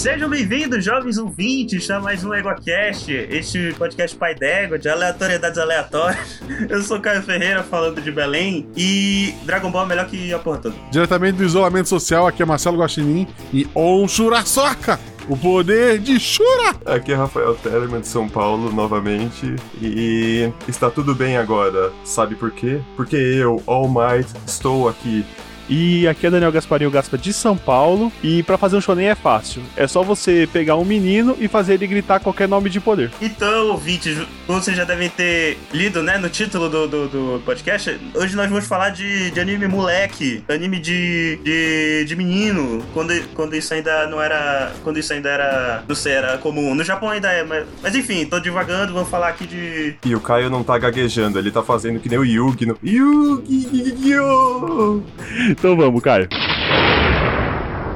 Sejam bem-vindos, jovens ouvintes, a mais um EgoCast, este podcast pai d'égua, de aleatoriedades aleatórias. Eu sou Caio Ferreira, falando de Belém, e Dragon Ball é melhor que a porra toda. Diretamente do isolamento social, aqui é Marcelo Guaxinim e Onshura Soca! O poder de Shura! Aqui é Rafael Tellerman de São Paulo novamente e está tudo bem agora. Sabe por quê? Porque eu, All Might, estou aqui e aqui é Daniel Gasparinho Gaspa de São Paulo. E para fazer um shonen é fácil. É só você pegar um menino e fazer ele gritar qualquer nome de poder. Então, ouvintes, como vocês já devem ter lido, né, no título do, do, do podcast, hoje nós vamos falar de, de anime moleque, anime de, de, de menino, quando, quando isso ainda não era. Quando isso ainda era. Não sei, era comum. No Japão ainda é, mas, mas enfim, tô divagando, vamos falar aqui de. E o Caio não tá gaguejando, ele tá fazendo que nem o Yugi no. Yugi! Então vamos, Caio.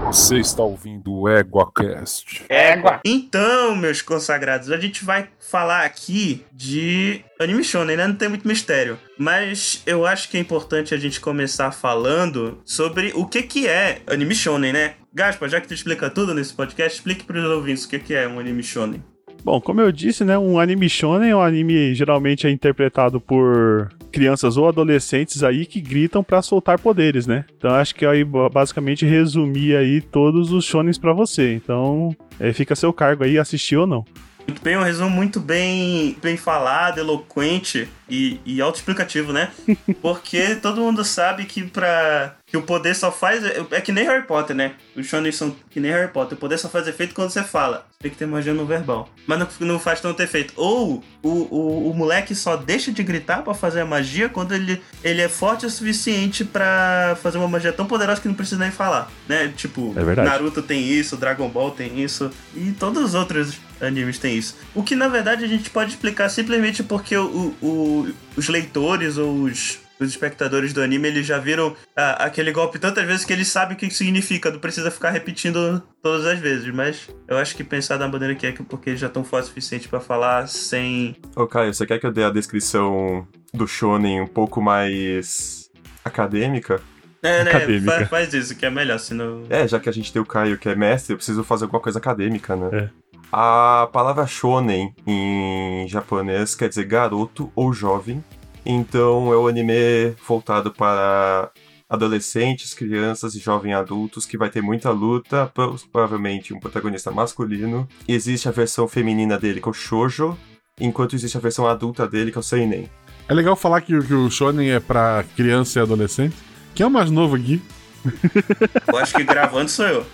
Você está ouvindo o EguaCast. Égua. Então, meus consagrados, a gente vai falar aqui de anime shonen, né? Não tem muito mistério. Mas eu acho que é importante a gente começar falando sobre o que que é anime shonen, né? Gaspa, já que tu explica tudo nesse podcast, explique para os ouvintes o que que é um anime shonen. Bom, como eu disse, né, um anime shonen, um anime geralmente é interpretado por crianças ou adolescentes aí que gritam para soltar poderes, né? Então acho que aí basicamente resumir aí todos os shonens para você. Então, é, fica a seu cargo aí assistir ou não. Muito bem, um resumo muito bem, bem falado, eloquente e, e autoexplicativo, né? Porque todo mundo sabe que pra. Que o poder só faz. É que nem Harry Potter, né? Os shonen são que nem Harry Potter. O poder só faz efeito quando você fala. Tem que ter magia no verbal. Mas não, não faz tanto efeito. Ou o, o, o moleque só deixa de gritar para fazer a magia quando ele, ele é forte o suficiente para fazer uma magia tão poderosa que não precisa nem falar. Né? Tipo, é Naruto tem isso, Dragon Ball tem isso. E todos os outros animes têm isso. O que na verdade a gente pode explicar simplesmente porque o, o, os leitores ou os, os espectadores do anime eles já viram ah, aquele golpe tantas vezes que eles sabem o que significa, não precisa ficar repetindo todas as vezes. Mas eu acho que pensar da maneira que é porque eles já estão fortes o suficiente para falar sem. Ô, Caio, você quer que eu dê a descrição do Shonen um pouco mais acadêmica? É, né? Faz, faz, isso, que é melhor, senão. É, já que a gente tem o Caio que é mestre, eu preciso fazer alguma coisa acadêmica, né? É. A palavra shonen em japonês quer dizer garoto ou jovem. Então é um anime voltado para adolescentes, crianças e jovens adultos que vai ter muita luta, provavelmente um protagonista masculino. Existe a versão feminina dele que é o shoujo, enquanto existe a versão adulta dele que é o seinen. É legal falar que, que o shonen é para criança e adolescente. Quem é o mais novo aqui? Eu acho que gravando sou eu.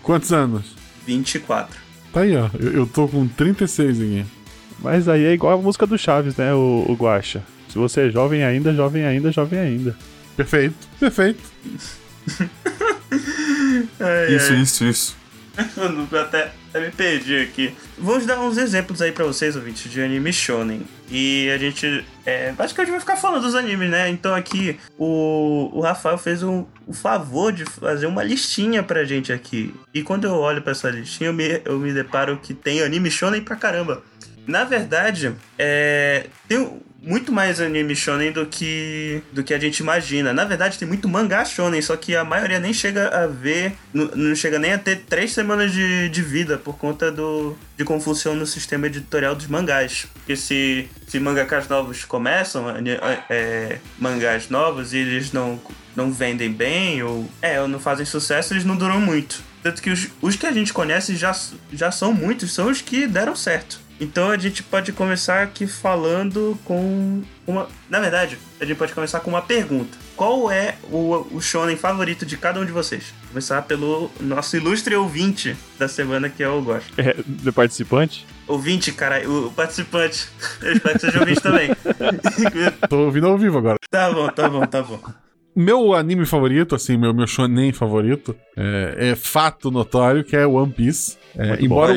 Quantos anos? 24. Tá aí, ó. Eu, eu tô com 36 aqui. Mas aí é igual a música do Chaves, né, o, o Guacha. Se você é jovem ainda, jovem ainda, jovem ainda. Perfeito, perfeito. ai, isso, ai. isso, isso. até, até me perdi aqui. Vamos dar uns exemplos aí para vocês, ouvintes, de anime shonen. E a gente. É, basicamente vai ficar falando dos animes, né? Então aqui o, o Rafael fez um, o favor de fazer uma listinha pra gente aqui. E quando eu olho para essa listinha, eu me, eu me deparo que tem anime shonen pra caramba. Na verdade, é, tem muito mais anime shonen do que do que a gente imagina. Na verdade, tem muito mangá shonen, só que a maioria nem chega a ver, não, não chega nem a ter três semanas de, de vida por conta do de como funciona o sistema editorial dos mangás. Porque se, se mangakas novos começam, é, mangás novos, e eles não, não vendem bem ou, é, ou não fazem sucesso, eles não duram muito. Tanto que os, os que a gente conhece já, já são muitos, são os que deram certo. Então a gente pode começar aqui falando com uma. Na verdade, a gente pode começar com uma pergunta. Qual é o, o shonen favorito de cada um de vocês? Vou começar pelo nosso ilustre ouvinte da semana, que é o Gosto. É, do participante? Ouvinte, cara, o, participante. Eu espero que seja ouvinte também. Tô ouvindo ao vivo agora. Tá bom, tá bom, tá bom. Meu anime favorito, assim, meu, meu shonen favorito, é, é fato notório que é One Piece. É, embora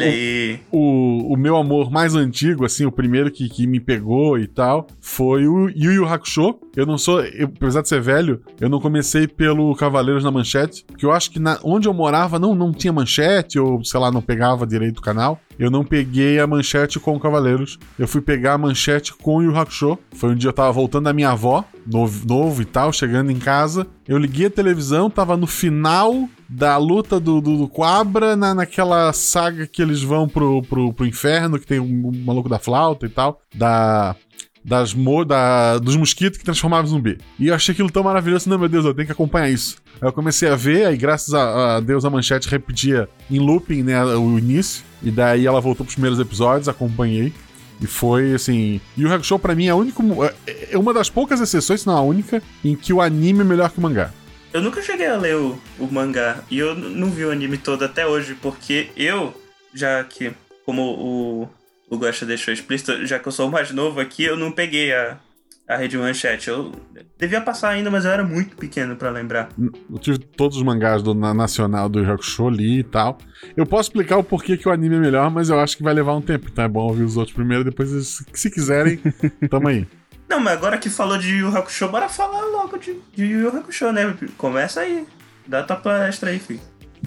o, o, o, meu amor mais antigo, assim, o primeiro que, que me pegou e tal, foi o Yu Yu Hakusho. Eu não sou, eu, apesar de ser velho, eu não comecei pelo Cavaleiros na Manchete, porque eu acho que na, onde eu morava não, não tinha manchete, ou sei lá, não pegava direito o canal. Eu não peguei a manchete com o Cavaleiros, eu fui pegar a manchete com o Yu Hakusho. Foi um dia eu tava voltando da minha avó, novo, novo e tal, chegando em casa. Eu liguei a televisão, tava no final da luta do, do, do Quabra na, naquela saga que eles vão pro, pro, pro inferno, que tem um, um maluco da flauta e tal. Da das mo da, dos mosquitos que transformavam zumbi. E eu achei aquilo tão maravilhoso, não, meu Deus, eu tenho que acompanhar isso. Aí eu comecei a ver, aí graças a, a Deus a manchete repetia em looping, né, o início. E daí ela voltou pros primeiros episódios, acompanhei. E foi assim. E o Hakusho, pra mim, é, único, é, é uma das poucas exceções, se não a única, em que o anime é melhor que o mangá. Eu nunca cheguei a ler o, o mangá. E eu não vi o anime todo até hoje, porque eu, já que, como o, o Guacha deixou explícito, já que eu sou o mais novo aqui, eu não peguei a, a Rede Manchete. Eu devia passar ainda, mas eu era muito pequeno para lembrar. Eu tive todos os mangás do na Nacional do Hakusho ali e tal. Eu posso explicar o porquê que o anime é melhor, mas eu acho que vai levar um tempo, então é bom ouvir os outros primeiro, depois, se quiserem, tamo aí. Não, mas agora que falou de Yu Hakusho, bora falar logo de, de Yu Hakusho, né? Começa aí. Dá tua palestra aí, filho.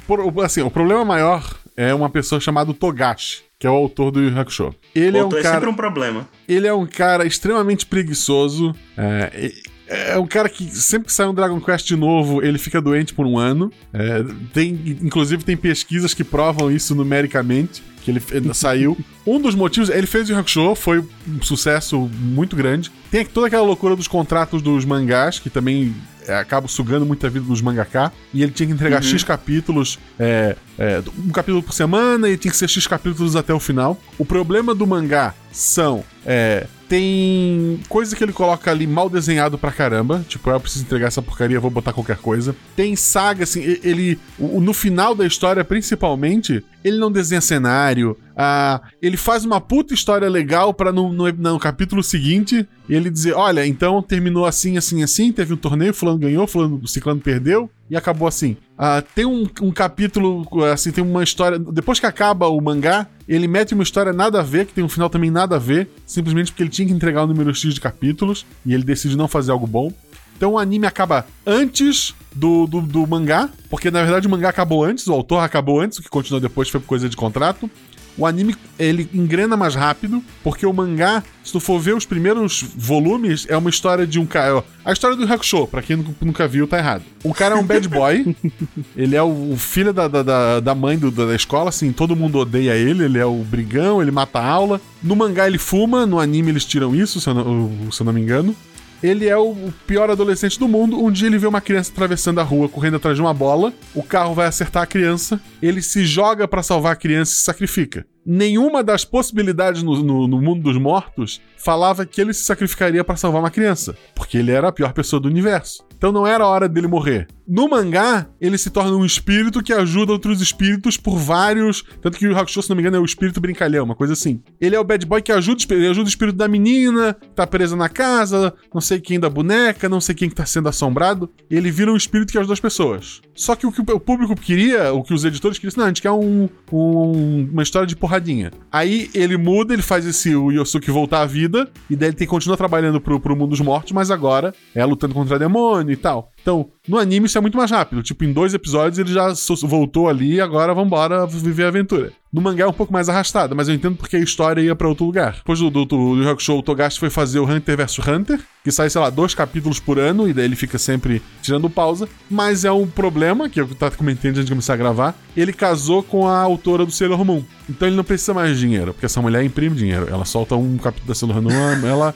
Por, assim, o problema maior é uma pessoa chamada Togashi que é o autor do Yu Hakusho. Ele o é um cara, é sempre um problema. Ele é um cara extremamente preguiçoso. É, é um cara que sempre que sai um Dragon Quest novo, ele fica doente por um ano. É, tem, inclusive, tem pesquisas que provam isso numericamente. Que ele saiu. Um dos motivos, ele fez o Hakusho, foi um sucesso muito grande. Tem toda aquela loucura dos contratos dos mangás, que também é, acaba sugando muita vida dos mangaká. E ele tinha que entregar uhum. X capítulos, é, é, um capítulo por semana, e tinha que ser X capítulos até o final. O problema do mangá são. É, tem coisa que ele coloca ali mal desenhado pra caramba. Tipo, ah, eu preciso entregar essa porcaria, vou botar qualquer coisa. Tem saga, assim, ele. No final da história, principalmente, ele não desenha cenário. Ah, ele faz uma puta história legal para no, no, no, capítulo seguinte ele dizer: olha, então terminou assim, assim, assim, teve um torneio, fulano ganhou, fulano, ciclano perdeu, e acabou assim. Ah, tem um, um capítulo, assim, tem uma história. Depois que acaba o mangá, ele mete uma história nada a ver, que tem um final também nada a ver, simplesmente porque ele tinha que entregar o número X de capítulos, e ele decide não fazer algo bom. Então o anime acaba antes do, do, do, mangá, porque na verdade o mangá acabou antes, o autor acabou antes, o que continuou depois foi coisa de contrato. O anime ele engrena mais rápido, porque o mangá, se tu for ver os primeiros volumes, é uma história de um cara. A história do Hakusho, pra quem nunca viu, tá errado. O cara é um bad boy, ele é o, filho da, da, da mãe do, da escola, assim, todo mundo odeia ele, ele é o brigão, ele mata a aula. No mangá ele fuma, no anime eles tiram isso, se eu não, se eu não me engano ele é o pior adolescente do mundo. Um dia ele vê uma criança atravessando a rua, correndo atrás de uma bola. O carro vai acertar a criança. Ele se joga para salvar a criança e se sacrifica. Nenhuma das possibilidades no, no, no mundo dos mortos falava que ele se sacrificaria para salvar uma criança, porque ele era a pior pessoa do universo. Então não era a hora dele morrer. No mangá, ele se torna um espírito que ajuda outros espíritos por vários. Tanto que o Hakusho, se não me engano, é o espírito brincalhão, uma coisa assim. Ele é o bad boy que ajuda, ele ajuda o espírito da menina, que tá presa na casa, não sei quem da boneca, não sei quem que tá sendo assombrado. Ele vira um espírito que ajuda as pessoas. Só que o que o público queria, o que os editores queriam, não, a gente quer um, um, uma história de porradinha. Aí ele muda, ele faz esse o Yosuke voltar à vida, e daí ele tem, continua trabalhando pro, pro mundo dos mortos, mas agora é lutando contra demônio e tal. Então, no anime isso é muito mais rápido. Tipo, em dois episódios ele já voltou ali e agora vambora viver a aventura. No mangá é um pouco mais arrastado, mas eu entendo porque a história ia para outro lugar. Depois do, do, do, Hakusho, o Togashi foi fazer o Hunter vs Hunter, que sai, sei lá, dois capítulos por ano, e daí ele fica sempre tirando pausa. Mas é um problema, que eu tava comentando antes de começar a gravar. Ele casou com a autora do Sailor Moon. Então ele não precisa mais de dinheiro, porque essa mulher imprime dinheiro. Ela solta um capítulo da Sailor Moon, ela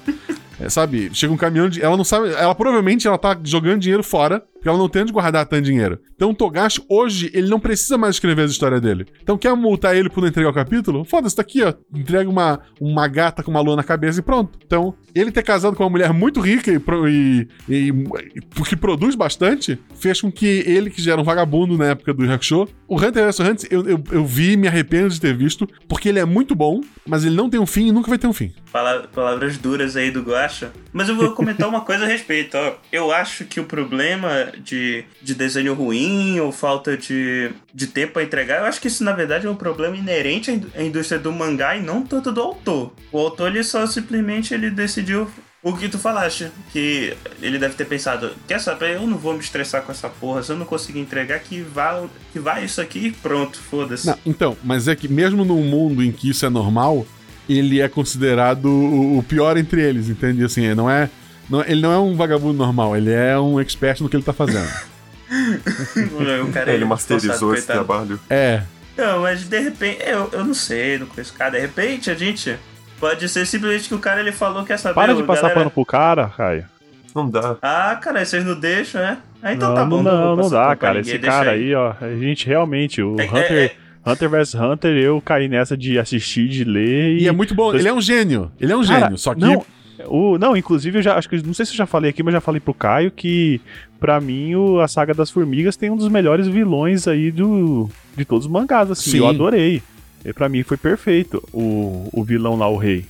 é, sabe, chega um caminhão de. Ela não sabe. Ela provavelmente ela tá jogando dinheiro fora, porque ela não tem onde guardar tanto dinheiro. Então o Togashi, hoje, ele não precisa mais escrever a história dele. Então quer multar ele por não entregar o capítulo? Foda-se, tá aqui, ó. Entrega uma, uma gata com uma lua na cabeça e pronto. Então, ele ter casado com uma mulher muito rica e, e, e, e que produz bastante, fez com que ele, que já era um vagabundo na época do Hakusho, o Hunter vs Hunter, eu, eu, eu vi e me arrependo de ter visto, porque ele é muito bom, mas ele não tem um fim e nunca vai ter um fim. Palavras duras aí do Guacha. Mas eu vou comentar uma coisa a respeito, ó. Eu acho que o problema de, de desenho ruim ou falta de, de tempo a entregar, eu acho que isso na verdade é um problema inerente à indústria do mangá e não tanto do autor. O autor ele só simplesmente ele decidiu o que tu falaste, que ele deve ter pensado, quer saber, eu não vou me estressar com essa porra, se eu não conseguir entregar, que vá, que vá isso aqui e pronto, foda-se. Então, mas é que mesmo num mundo em que isso é normal, ele é considerado o pior entre eles, entende? Assim, não é, não, ele não é um vagabundo normal, ele é um expert no que ele tá fazendo. o cara ele masterizou esse trabalho. É. Não, mas de repente, eu, eu não sei, não conheço cara. De repente a gente pode ser simplesmente que o cara ele falou que essa Para de passar galera... pano pro cara, Caio. Não dá. Ah, cara, vocês não deixam, né? Ah, então não, tá bom. Não, não, não dá, cara. Esse cara aí. aí, ó, a gente realmente, o é, Hunter. É, é... Hunter vs Hunter, eu caí nessa de assistir, de ler. E, e é muito bom. Ele é um gênio. Ele é um cara, gênio. Só que. Não, o, não, inclusive, eu já acho que. Não sei se eu já falei aqui, mas já falei pro Caio que, para mim, o, a saga das formigas tem um dos melhores vilões aí do, de todos os mangás, assim. Sim. Eu adorei. E pra mim foi perfeito o, o vilão lá, o rei.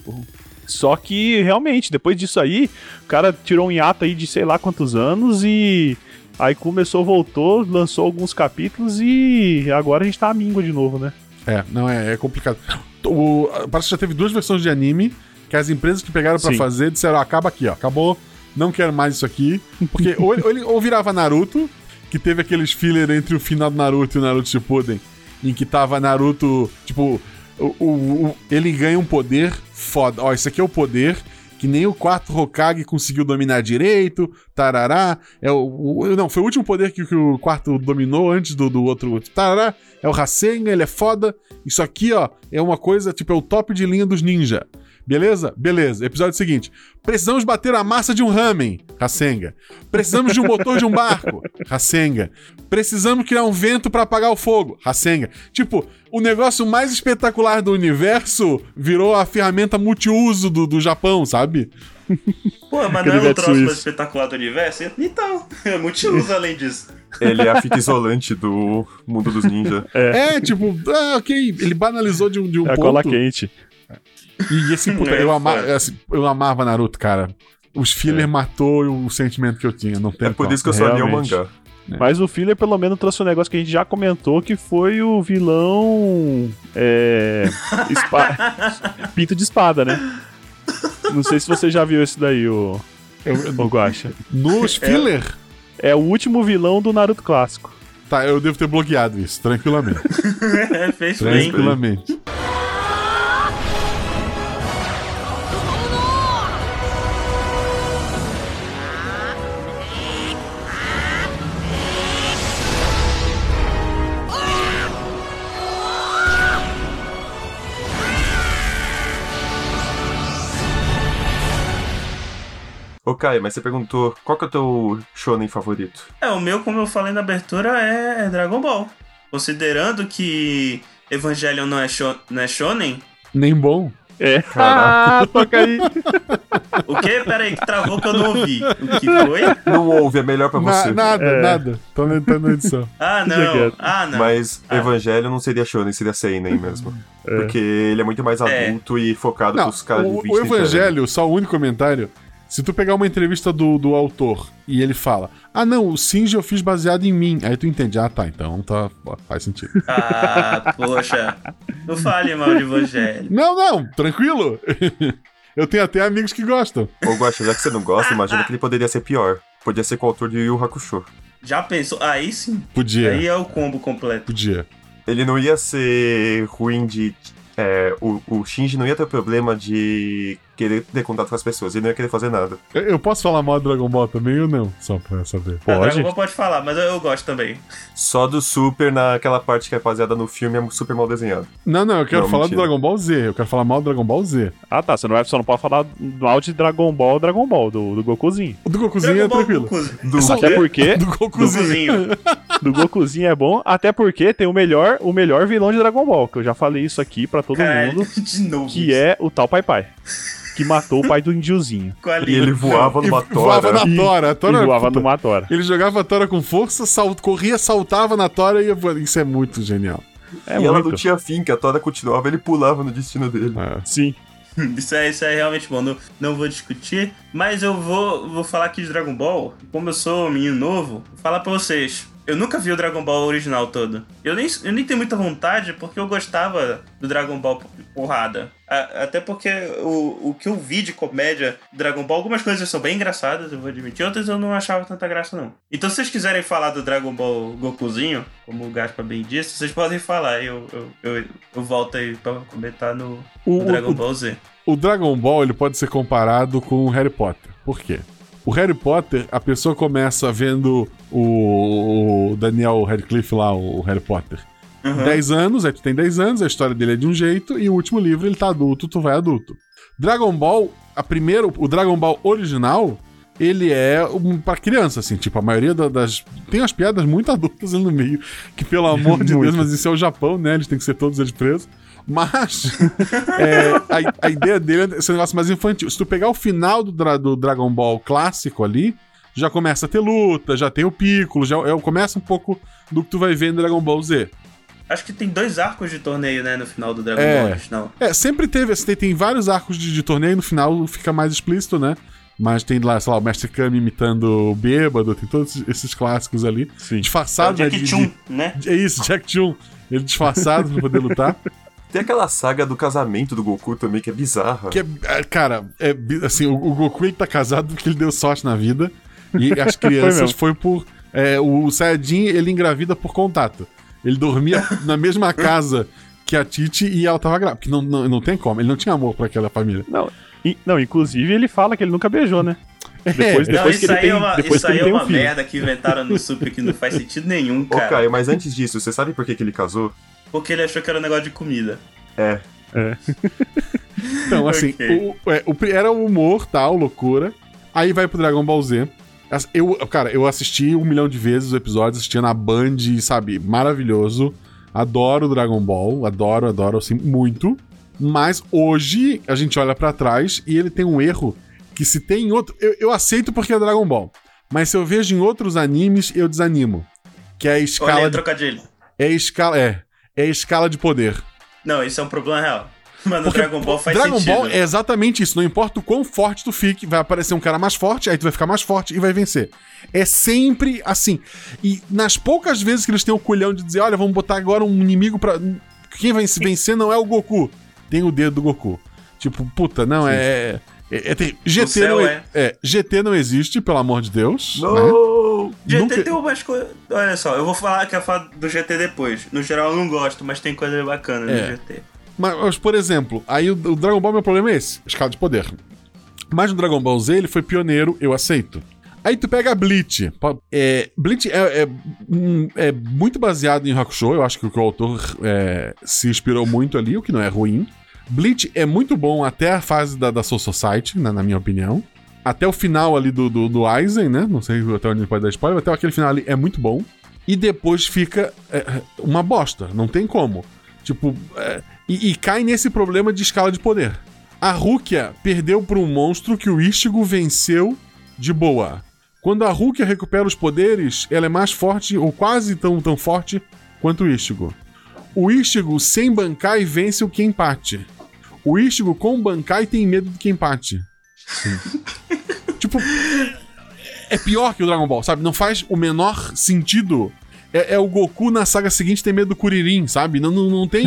Só que, realmente, depois disso aí, o cara tirou um hiato aí de sei lá quantos anos e. Aí começou, voltou, lançou alguns capítulos e agora a gente tá a míngua de novo, né? É, não, é, é complicado. O, parece que já teve duas versões de anime que as empresas que pegaram para fazer disseram: acaba aqui, ó, acabou, não quero mais isso aqui. Porque ou, ou, ele, ou virava Naruto, que teve aqueles filler entre o final do Naruto e o Naruto Shippuden, em que tava Naruto, tipo, o, o, o, ele ganha um poder foda. Ó, esse aqui é o poder que nem o quarto Hokage conseguiu dominar direito, tarará. É o, o, não, foi o último poder que, que o quarto dominou antes do, do outro, tarará. É o Rasengan, ele é foda. Isso aqui, ó, é uma coisa, tipo, é o top de linha dos ninja. Beleza? Beleza. Episódio seguinte. Precisamos bater a massa de um ramen. Rasenga. Precisamos de um motor de um barco. Rasenga. Precisamos criar um vento para apagar o fogo. Rasenga. Tipo, o negócio mais espetacular do universo virou a ferramenta multiuso do, do Japão, sabe? Pô, mas não é o troço mais espetacular do universo? Então, é multiuso além disso. Ele é a fita isolante do mundo dos ninjas. É. é, tipo, ah, ok, ele banalizou de um, de um é ponto. A cola quente. E assim, puta, é, eu, ama, assim, eu amava Naruto, cara. Os filler é. matou o sentimento que eu tinha. Não tem é por isso que eu só li o mangá. É. Mas o filler pelo menos trouxe um negócio que a gente já comentou, que foi o vilão. É. Pinto de espada, né? Não sei se você já viu esse daí, o. Eu, o Guacha. Nos filler? É, é o último vilão do Naruto clássico. Tá, eu devo ter bloqueado isso, tranquilamente. É, fez tranquilamente. Bem. Ô, Caio, mas você perguntou qual que é o teu shonen favorito? É, o meu, como eu falei na abertura, é, é Dragon Ball. Considerando que Evangelion não é, sho não é shonen... Nem bom. É. Ah, toca aí. O quê? Pera aí, que travou que eu não ouvi. O que foi? Não ouve, é melhor pra você. Na, nada, é. nada. Tô na, na edição. ah, não. Ah, não. Mas ah. Evangelho não seria shonen, seria seinen mesmo. É. Porque ele é muito mais é. adulto é. e focado não, pros caras de 20 O Evangelho, só o único comentário, se tu pegar uma entrevista do, do autor e ele fala, ah não, o Singe eu fiz baseado em mim, aí tu entende, ah tá, então tá, faz sentido. Ah, poxa, não fale mal de Evangelho. Não, não, tranquilo. eu tenho até amigos que gostam. Ô, Guaxa, já que você não gosta, imagina que ele poderia ser pior. Podia ser com o autor de Yu Hakusho. Já pensou? Aí sim. Podia. Aí é o combo completo. Podia. Ele não ia ser ruim de é, o, o Shinji não ia ter problema de querer ter contato com as pessoas, ele não ia querer fazer nada. Eu, eu posso falar mal do Dragon Ball também ou não? Só pra saber. Pode? Dragon Ball pode falar, mas eu, eu, gosto também. Só do Super, naquela parte que é baseada no filme, é super mal desenhado. Não, não, eu quero não, falar mentira. do Dragon Ball Z. Eu quero falar mal do Dragon Ball Z. Ah, tá. Você não, vai, só não pode falar mal de Dragon Ball Dragon Ball, do, do Gokuzinho. O do Gokuzinho Dragon é tranquilo. Do, até porque. Do Gokuzinho. do Gokuzinho é bom, até porque tem o melhor, o melhor vilão de Dragon Ball, que eu já falei isso aqui pra todo Caralho, mundo. De novo. Que é o tal Pai Pai que matou o pai do indiozinho. E ele voava numa tora. Voava na tora. A tora e voava puta, numa tora. Ele jogava a tora com força, salt, corria, saltava na tora e ia Isso é muito genial. É e muito. ela não tinha fim, que a tora continuava, ele pulava no destino dele. É. Sim. Isso é, isso é realmente bom, não, não vou discutir. Mas eu vou, vou falar aqui de Dragon Ball. Como eu sou um menino novo, vou falar pra vocês. Eu nunca vi o Dragon Ball original todo. Eu nem, eu nem tenho muita vontade porque eu gostava do Dragon Ball porrada. até porque o, o que eu vi de comédia do Dragon Ball, algumas coisas são bem engraçadas, eu vou admitir, outras eu não achava tanta graça, não. Então, se vocês quiserem falar do Dragon Ball Gokuzinho, como o Gaspa bem disse, vocês podem falar. Eu, eu, eu, eu volto aí pra comentar no, no Dragon Ball Z. O Dragon Ball ele pode ser comparado com o Harry Potter. Por quê? O Harry Potter, a pessoa começa vendo o, o Daniel Radcliffe lá, o Harry Potter. Uhum. 10 anos, aí tu tem 10 anos, a história dele é de um jeito, e o último livro ele tá adulto, tu vai adulto. Dragon Ball, a primeiro, o Dragon Ball original, ele é um, pra criança, assim, tipo, a maioria das. Tem umas piadas muito adultas ali no meio, que pelo amor de Deus, mas isso é o Japão, né? Eles têm que ser todos eles presos. Mas é, a, a, ideia dele é esse negócio mais infantil. Se tu pegar o final do, do Dragon Ball clássico ali, já começa a ter luta, já tem o Piccolo, já é, começa um pouco do que tu vai ver no Dragon Ball Z. Acho que tem dois arcos de torneio, né, no final do Dragon é, Ball original. É, sempre teve, assim, tem, tem vários arcos de, de, torneio, no final fica mais explícito, né? Mas tem lá, sei lá, o Mestre Kami imitando o Bêbado, tem todos esses clássicos ali. Sim. Disfarçado, é o Jack né? Chun, né? É isso, Jack Chun. Ele disfarçado pra poder lutar. Tem aquela saga do casamento do Goku também, que é bizarra. Que é, é cara, é, assim, o, o, Goku ele tá casado porque ele deu sorte na vida. E as crianças foi, foi, por. É, o Saiyajin ele engravida por contato. Ele dormia na mesma casa que a Titi e ela tava grávida. Porque não, não, não tem como, ele não tinha amor para aquela família. Não, não, inclusive ele fala que ele nunca beijou, né? É. Depois, depois não, isso que ele aí tem, é uma, isso aí é uma um merda que inventaram no Super que não faz sentido nenhum, cara. Ô, Caio, mas antes disso, você sabe por que, que ele casou? Porque ele achou que era um negócio de comida. É. É. então, assim, okay. o, é, o, era o humor, tal, loucura. Aí vai pro Dragon Ball Z. Eu, cara, eu assisti um milhão de vezes os episódios, assistia na Band, sabe? Maravilhoso. Adoro Dragon Ball, adoro, adoro, assim, muito. Mas hoje a gente olha para trás e ele tem um erro que se tem em outro. Eu, eu, aceito porque é Dragon Ball. Mas se eu vejo em outros animes, eu desanimo. Que é a escala. Olha, de... trocadilho. É a escala. É. É a escala de poder. Não, isso é um problema real. Mano, Porque Dragon Ball faz Dragon sentido. Ball é exatamente isso. Não importa o quão forte tu fique, vai aparecer um cara mais forte, aí tu vai ficar mais forte e vai vencer. É sempre assim. E nas poucas vezes que eles têm o culhão de dizer, olha, vamos botar agora um inimigo pra. Quem vai vencer não é o Goku. Tem o dedo do Goku. Tipo, puta, não, é. É, é, GT, não, é, é, GT não existe, pelo amor de Deus. Não! Né? GT Nunca... tem umas coisas. Olha só, eu vou falar que eu falo do GT depois. No geral eu não gosto, mas tem coisa bacana no é. GT. Mas, mas, por exemplo, aí o, o, Dragon Ball, meu problema é esse: escala de poder. Mas no Dragon Ball Z ele foi pioneiro, eu aceito. Aí tu pega a Bleach. É, Bleach é, é, é, muito baseado em Hakusho, eu acho que o, autor é, se inspirou muito ali, o que não é ruim. Bleach é muito bom até a fase da, da Soul Society, na, na minha opinião. Até o final ali do, do, do né? Não sei até onde pode dar spoiler, até aquele final ali é muito bom. E depois fica é, uma bosta, não tem como. Tipo, é, e, e, cai nesse problema de escala de poder. A Rukia perdeu para um monstro que o Ichigo venceu de boa. Quando a Rukia recupera os poderes, ela é mais forte, ou quase tão, tão forte, quanto o Ichigo. O Ichigo sem Bankai vence o Kenpachi. O Ichigo com Bankai tem medo do Kenpachi. tipo, é pior que o Dragon Ball, sabe? Não faz o menor sentido. É, é, o Goku na saga seguinte ter medo do Kuririn, sabe? Não, não, não tem.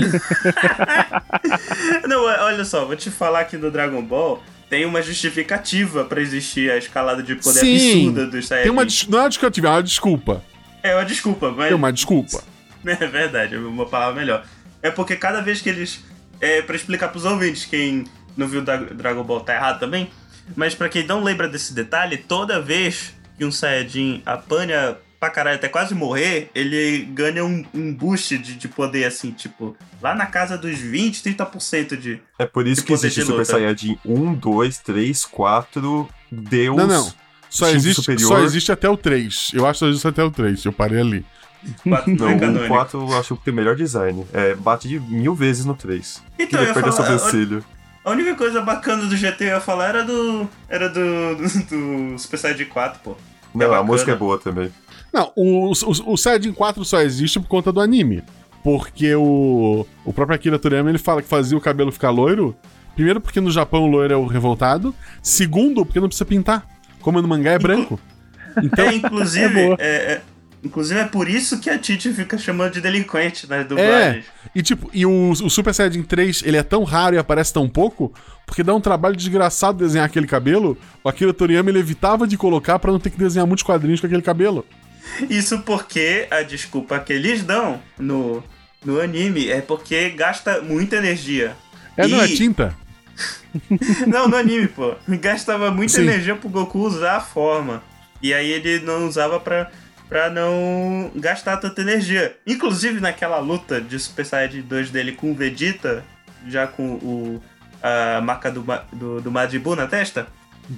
não, olha só, vou te falar aqui do Dragon Ball tem uma justificativa para existir a escalada de poder Sim, absurda dos Saiyajins. Tem uma, não é uma justificativa, é uma desculpa. É uma desculpa, mas. É uma desculpa. É verdade, é uma palavra melhor. É porque cada vez que eles. É, para explicar pros ouvintes, quem não viu Dragon Ball tá errado também. Mas para quem não lembra desse detalhe, toda vez que um Saiyajin apanha pra caralho até quase morrer, ele ganha um, um boost de, de poder, assim, tipo, lá na casa dos 20, 30% de. É por isso que existe Super Saiyajin 1, 2, 3, 4, Deus. Não, não. Só existe, só existe até o 3. Eu acho que só existe até o 3. Eu parei ali. 4 não, o 4 eu acho que tem melhor design. É, bate de mil vezes no 3. Então, Queria perder falar, sobrancelho. A, a única coisa bacana do GT eu ia falar era do. Era do. do, do Super Saiyajin 4, pô. Não, é a música é boa também. Não, o, o, o Saiyajin 4 só existe por conta do anime. Porque o, o próprio Akira Toriyama ele fala que fazia o cabelo ficar loiro. Primeiro, porque no Japão o loiro é o revoltado. Segundo, porque não precisa pintar. Como no mangá é branco. Então, é, inclusive, é, é, Inclusive é por isso que a Titi fica chamando de delinquente nas dublagens. É, e tipo, e o, o Super Saiyajin 3, ele é tão raro e aparece tão pouco, porque dá um trabalho desgraçado desenhar aquele cabelo. O Akira Toriyama ele evitava de colocar para não ter que desenhar muitos quadrinhos com aquele cabelo. Isso porque a desculpa que eles dão no, no anime é porque gasta muita energia. É, e... não, é tinta. não, no anime, pô. Gastava muita Sim. energia pro Goku usar a forma. E aí ele não usava pra, pra não gastar tanta energia. Inclusive naquela luta de Super Saiyajin 2 dele com o Vegeta, já com o, a marca do, do, do Majin Buu na testa.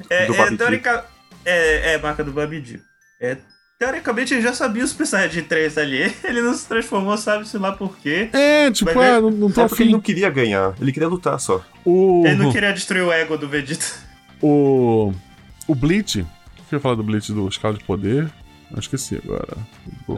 É, é, teórica, é, é marca do Babidi. É, teoricamente ele já sabia o Super Saiyajin 3 ali. Ele não se transformou, sabe-se lá por quê. É, tipo, ah, não, não tô é porque ele não queria ganhar, ele queria lutar só. O... Ele não queria destruir o ego do Vegeta. O. O Bleach. O que eu ia falar do Bleach do escala de poder? Eu esqueci agora.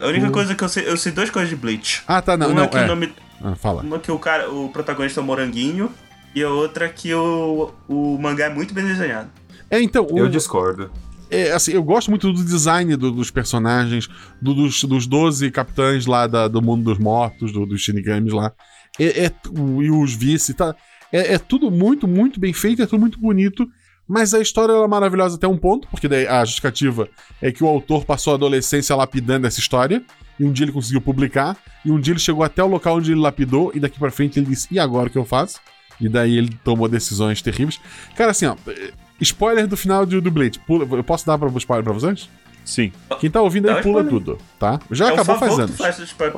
A única coisa que eu sei, eu sei duas coisas de Bleach. Ah, tá, não, uma não, que é. o nome, ah, fala. Uma que o cara, o protagonista é o Moranguinho e a outra que o, o mangá é muito bem desenhado. É, então. O... Eu discordo. É, assim, eu gosto muito do design do, dos personagens, do, dos, dos 12 capitães lá da, do mundo dos mortos, do, dos Shinigamis lá. É, é, e os vice, tá? É, é, tudo muito, muito bem feito, é tudo muito bonito. Mas a história é maravilhosa até um ponto, porque a justificativa é que o autor passou a adolescência lapidando essa história, e um dia ele conseguiu publicar, e um dia ele chegou até o local onde ele lapidou, e daqui para frente ele disse: e agora o que eu faço? E daí ele tomou decisões terríveis. Cara, assim, ó, Spoiler do final de, do Blade. Pula, eu posso dar pra, spoiler pra vocês? Sim. Quem tá ouvindo aí pula tudo, tá? Já é acabou um faz anos.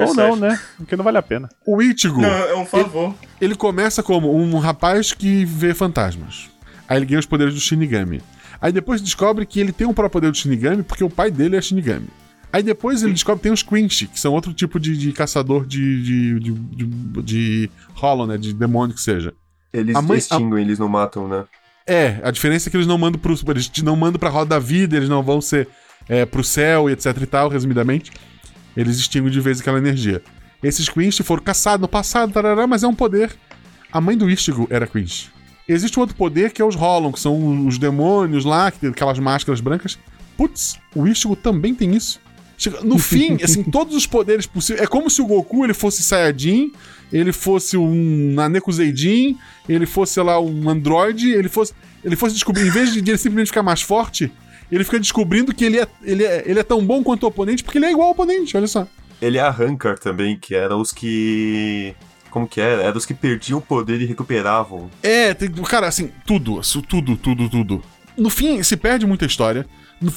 Ou não, né? Porque não vale a pena. O Ichigo. Não, é um favor. Ele, ele, começa como um rapaz que vê fantasmas. Aí ele ganha os poderes do Shinigami. Aí depois descobre que ele tem um próprio poder do Shinigami porque o pai dele é Shinigami. Aí depois ele descobre que tem os Quinch, que são outro tipo de, de caçador de, de, de, de, de Hollow, né? De demônio que seja. Eles mãe, extinguem, a... eles não matam, né? É, a diferença é que eles não mandam pro. Eles não mandam pra roda da vida, eles não vão ser é, pro céu e etc e tal, resumidamente. Eles extinguem de vez aquela energia. Esses Quinch foram caçados no passado, tarará, mas é um poder. A mãe do Istigo era Quinch. Existe um outro poder que é os Rollon, que são os demônios lá, que tem aquelas máscaras brancas. Putz, o Istigo também tem isso. No fim, assim, todos os poderes possíveis. É como se o Goku ele fosse Saiyajin, ele fosse um Naneko Zeidin, ele fosse, sei lá, um Android, ele fosse. Ele fosse descobrir, em vez de ele simplesmente ficar mais forte, ele fica descobrindo que ele é, ele é, ele é tão bom quanto o oponente, porque ele é igual ao oponente, olha só. Ele é a Rancor também, que era os que. Como que era? Era os que perdiam o poder e recuperavam. É, cara, assim, tudo, tudo, tudo, tudo. No fim, se perde muita história.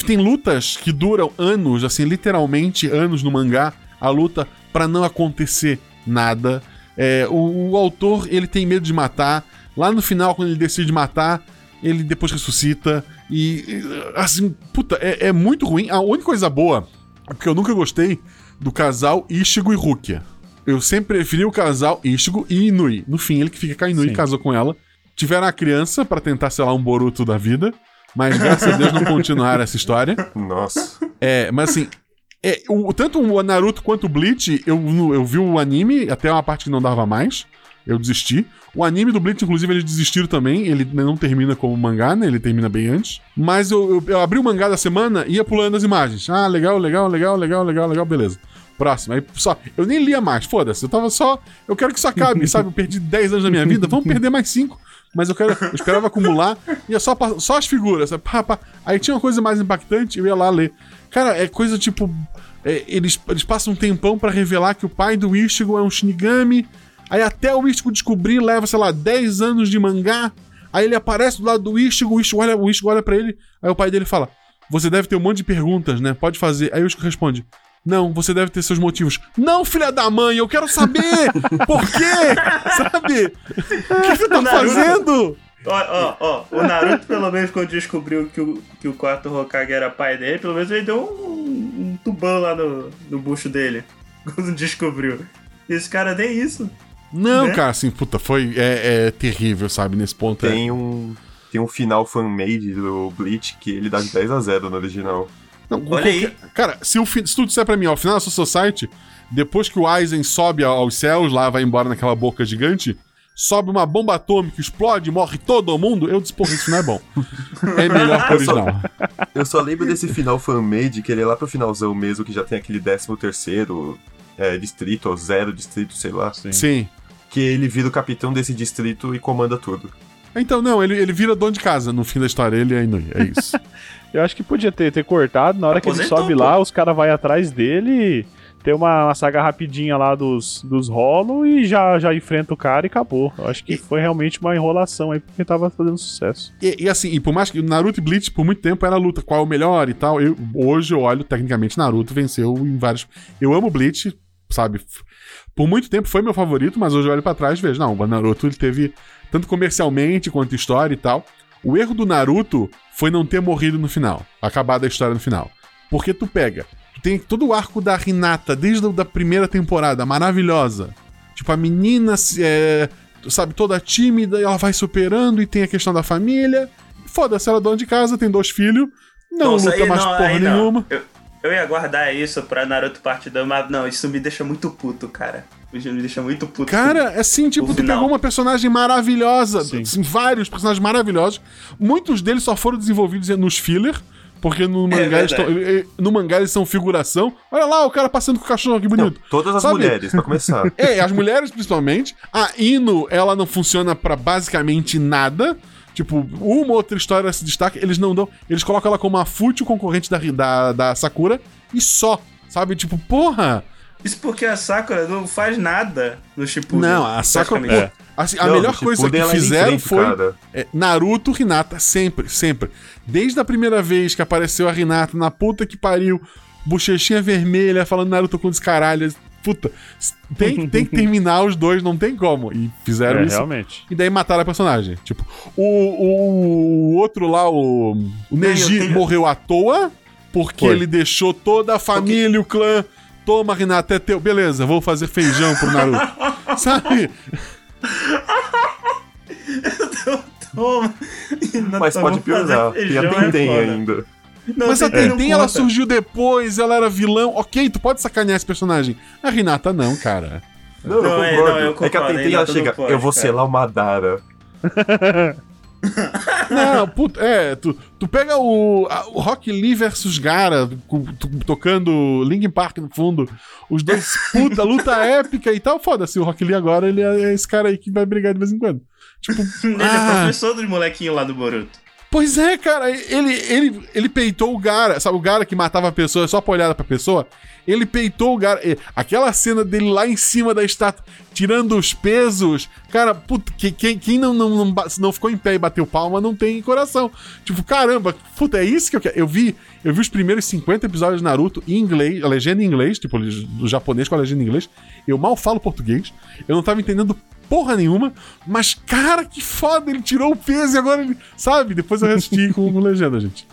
Tem lutas que duram anos, assim, literalmente anos no mangá, a luta para não acontecer nada. É, o, o, autor, ele tem medo de matar. Lá no final, quando ele decide matar, ele depois ressuscita. E, assim, puta, é, é muito ruim. A única coisa boa é porque eu nunca gostei do casal Ishigo e Rukia. Eu sempre preferi o casal Ishigo e Inui. No fim, ele que fica com a Inui, Sim. casou com ela. Tiveram a criança para tentar, sei lá, um Boruto da vida. Mas graças a Deus não continuaram essa história. Nossa. É, mas assim, é, o, tanto o Naruto quanto o Bleach, eu, eu vi o anime, até uma parte que não dava mais. Eu desisti. O anime do Bleach, inclusive, eles desistiram também. Ele não termina como mangá, né? Ele termina bem antes. Mas eu, eu, eu abri o mangá da semana e ia pulando as imagens. Ah, legal, legal, legal, legal, legal, legal, beleza. Próximo. Aí só. Eu nem lia mais, foda-se. Eu tava só. Eu quero que isso acabe, sabe? Eu perdi 10 anos da minha vida, vamos perder mais 5. Mas eu, quero, eu esperava acumular, ia só, só as figuras. Pá, pá. Aí tinha uma coisa mais impactante, eu ia lá ler. Cara, é coisa tipo. É, eles, eles passam um tempão para revelar que o pai do Ichigo é um Shinigami. Aí até o Ichigo descobrir leva, sei lá, 10 anos de mangá. Aí ele aparece do lado do Ichigo, o Ichigo olha, Ichigo olha pra ele. Aí o pai dele fala: Você deve ter um monte de perguntas, né? Pode fazer. Aí o Ichigo responde: Não, você deve ter seus motivos. Não, filha da mãe, eu quero saber! Por quê? Sabe? O que você tá fazendo? Ó, ó, ó, o Naruto, pelo menos, quando descobriu que o, que o quarto Hokage era pai dele, pelo menos ele deu um, um tubão lá no, no bucho dele. Quando descobriu. Esse cara nem isso. Não, né? cara, assim, puta, foi. É, é, terrível, sabe, nesse ponto. É. Tem é. um. Tem um final fan-made do Bleach que ele dá de 10 a 0 no original. Não, Olha qualquer... aí. Cara, se, o, se tu disser pra mim, ó, o final da Society, depois que o Aizen sobe aos céus, lá vai embora naquela boca gigante, sobe uma bomba atômica, explode, morre todo mundo, eu disse, porra, isso não é bom. é melhor que o original. Eu só lembro desse final fan-made, que ele é lá pro finalzão mesmo, que já tem aquele 13 terceiro é, distrito, ou zero distrito, sei lá. Sim. Sim. Que ele vira o capitão desse distrito e comanda tudo. Então, não, ele, ele vira dono de casa no fim da história, ele é Inui, é isso. eu acho que podia ter, ter cortado, na hora que ele sobe lá, os caras vão atrás dele e ter uma, uma, saga rapidinha lá dos, dos rolos e já, já enfrenta o cara e acabou. Eu acho que foi realmente uma enrolação aí, porque tava fazendo sucesso. E, e assim, e por mais que Naruto e Bleach por muito tempo era luta, qual é o melhor e tal, eu, hoje eu olho, tecnicamente, Naruto venceu em vários... Eu amo Bleach, sabe? Por muito tempo foi meu favorito, mas hoje eu olho pra trás e vejo, não, o Naruto ele teve, tanto comercialmente quanto história e tal... O erro do Naruto foi não ter morrido no final, acabado a história no final. Porque tu pega, tu tem todo o arco da Hinata desde a primeira temporada, maravilhosa. Tipo, a menina, é, sabe, toda tímida, ela vai superando e tem a questão da família. Foda-se, ela é dona de casa, tem dois filhos, não Nossa, luta mais não, porra nenhuma. Eu, eu ia guardar isso pra Naruto Parte 2, mas não, isso me deixa muito puto, cara. Isso me deixa muito puto. Cara, é assim, tipo, tu pegou uma personagem maravilhosa, assim, vários personagens maravilhosos. Muitos deles só foram desenvolvidos nos filler. Porque no é mangá, é eles tão, no mangá eles são figuração. Olha lá, o cara passando com o cachorro, que bonito. Não, todas as Sabe? mulheres, pra começar. É, as mulheres principalmente. A Ino, ela não funciona para basicamente nada. Tipo, uma outra história se destaca, eles não dão. Eles colocam ela como uma fútil concorrente da, da, da Sakura e só. Sabe? Tipo, porra! Isso porque a Sakura não faz nada no Shippuden. Não, a Sakura... É. Assim, a não, melhor coisa que fizeram foi é, Naruto Hinata, sempre, sempre. Desde a primeira vez que apareceu a Hinata na puta que pariu, bochechinha vermelha, falando Naruto com descaralho, puta, tem, tem que terminar os dois, não tem como. E fizeram é, isso. Realmente. E daí mataram a personagem. Tipo, o, o, o outro lá, o, o Neji, tenho... morreu à toa, porque Foi. ele deixou toda a família, o clã. Toma, Renata, é teu. Beleza, vou fazer feijão pro Naruto. Sabe? Toma. Mas pode piorar, porque a Tenten é ainda. Não, Mas a Tenten, ela surgiu depois, ela era vilão. Ok, tu pode sacanear esse personagem. A Renata não, cara. Não, não, eu concordo. É, não, eu concordo. É que a Tenten, ela chega, pode, eu vou cara. selar uma Dara. Não, puta, é, tu, tu pega o, a, o Rock Lee versus Gara, tocando Linkin Park no fundo, os dois, puta, luta épica e tal, foda-se, o Rock Lee agora, ele é esse cara aí que vai brigar de vez em quando. Tipo, ele é ah, é professor dos molequinhos lá do Boruto. Pois é, cara, ele, ele, ele peitou o Gara, sabe, o Gara que matava a pessoa só pra olhar pra pessoa? Ele peitou o Gara. Aquela cena dele lá em cima da estátua, tirando os pesos. Cara, puta, quem, quem não, não, não, não ficou em pé e bateu palma não tem coração. Tipo, caramba, puta, é isso que eu quero. Eu vi, eu vi os primeiros 50 episódios de Naruto em inglês, a legenda em inglês, tipo, do japonês com a legenda em inglês. Eu mal falo português. Eu não tava entendendo porra nenhuma, mas cara, que foda, ele tirou o peso e agora ele. Sabe? Depois eu assisti com, com legenda, gente.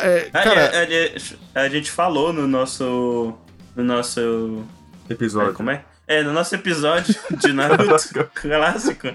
É, cara... a, a, a, gente falou no nosso. No nosso. Episódio. É, como é? É, no nosso episódio de Naruto clássico.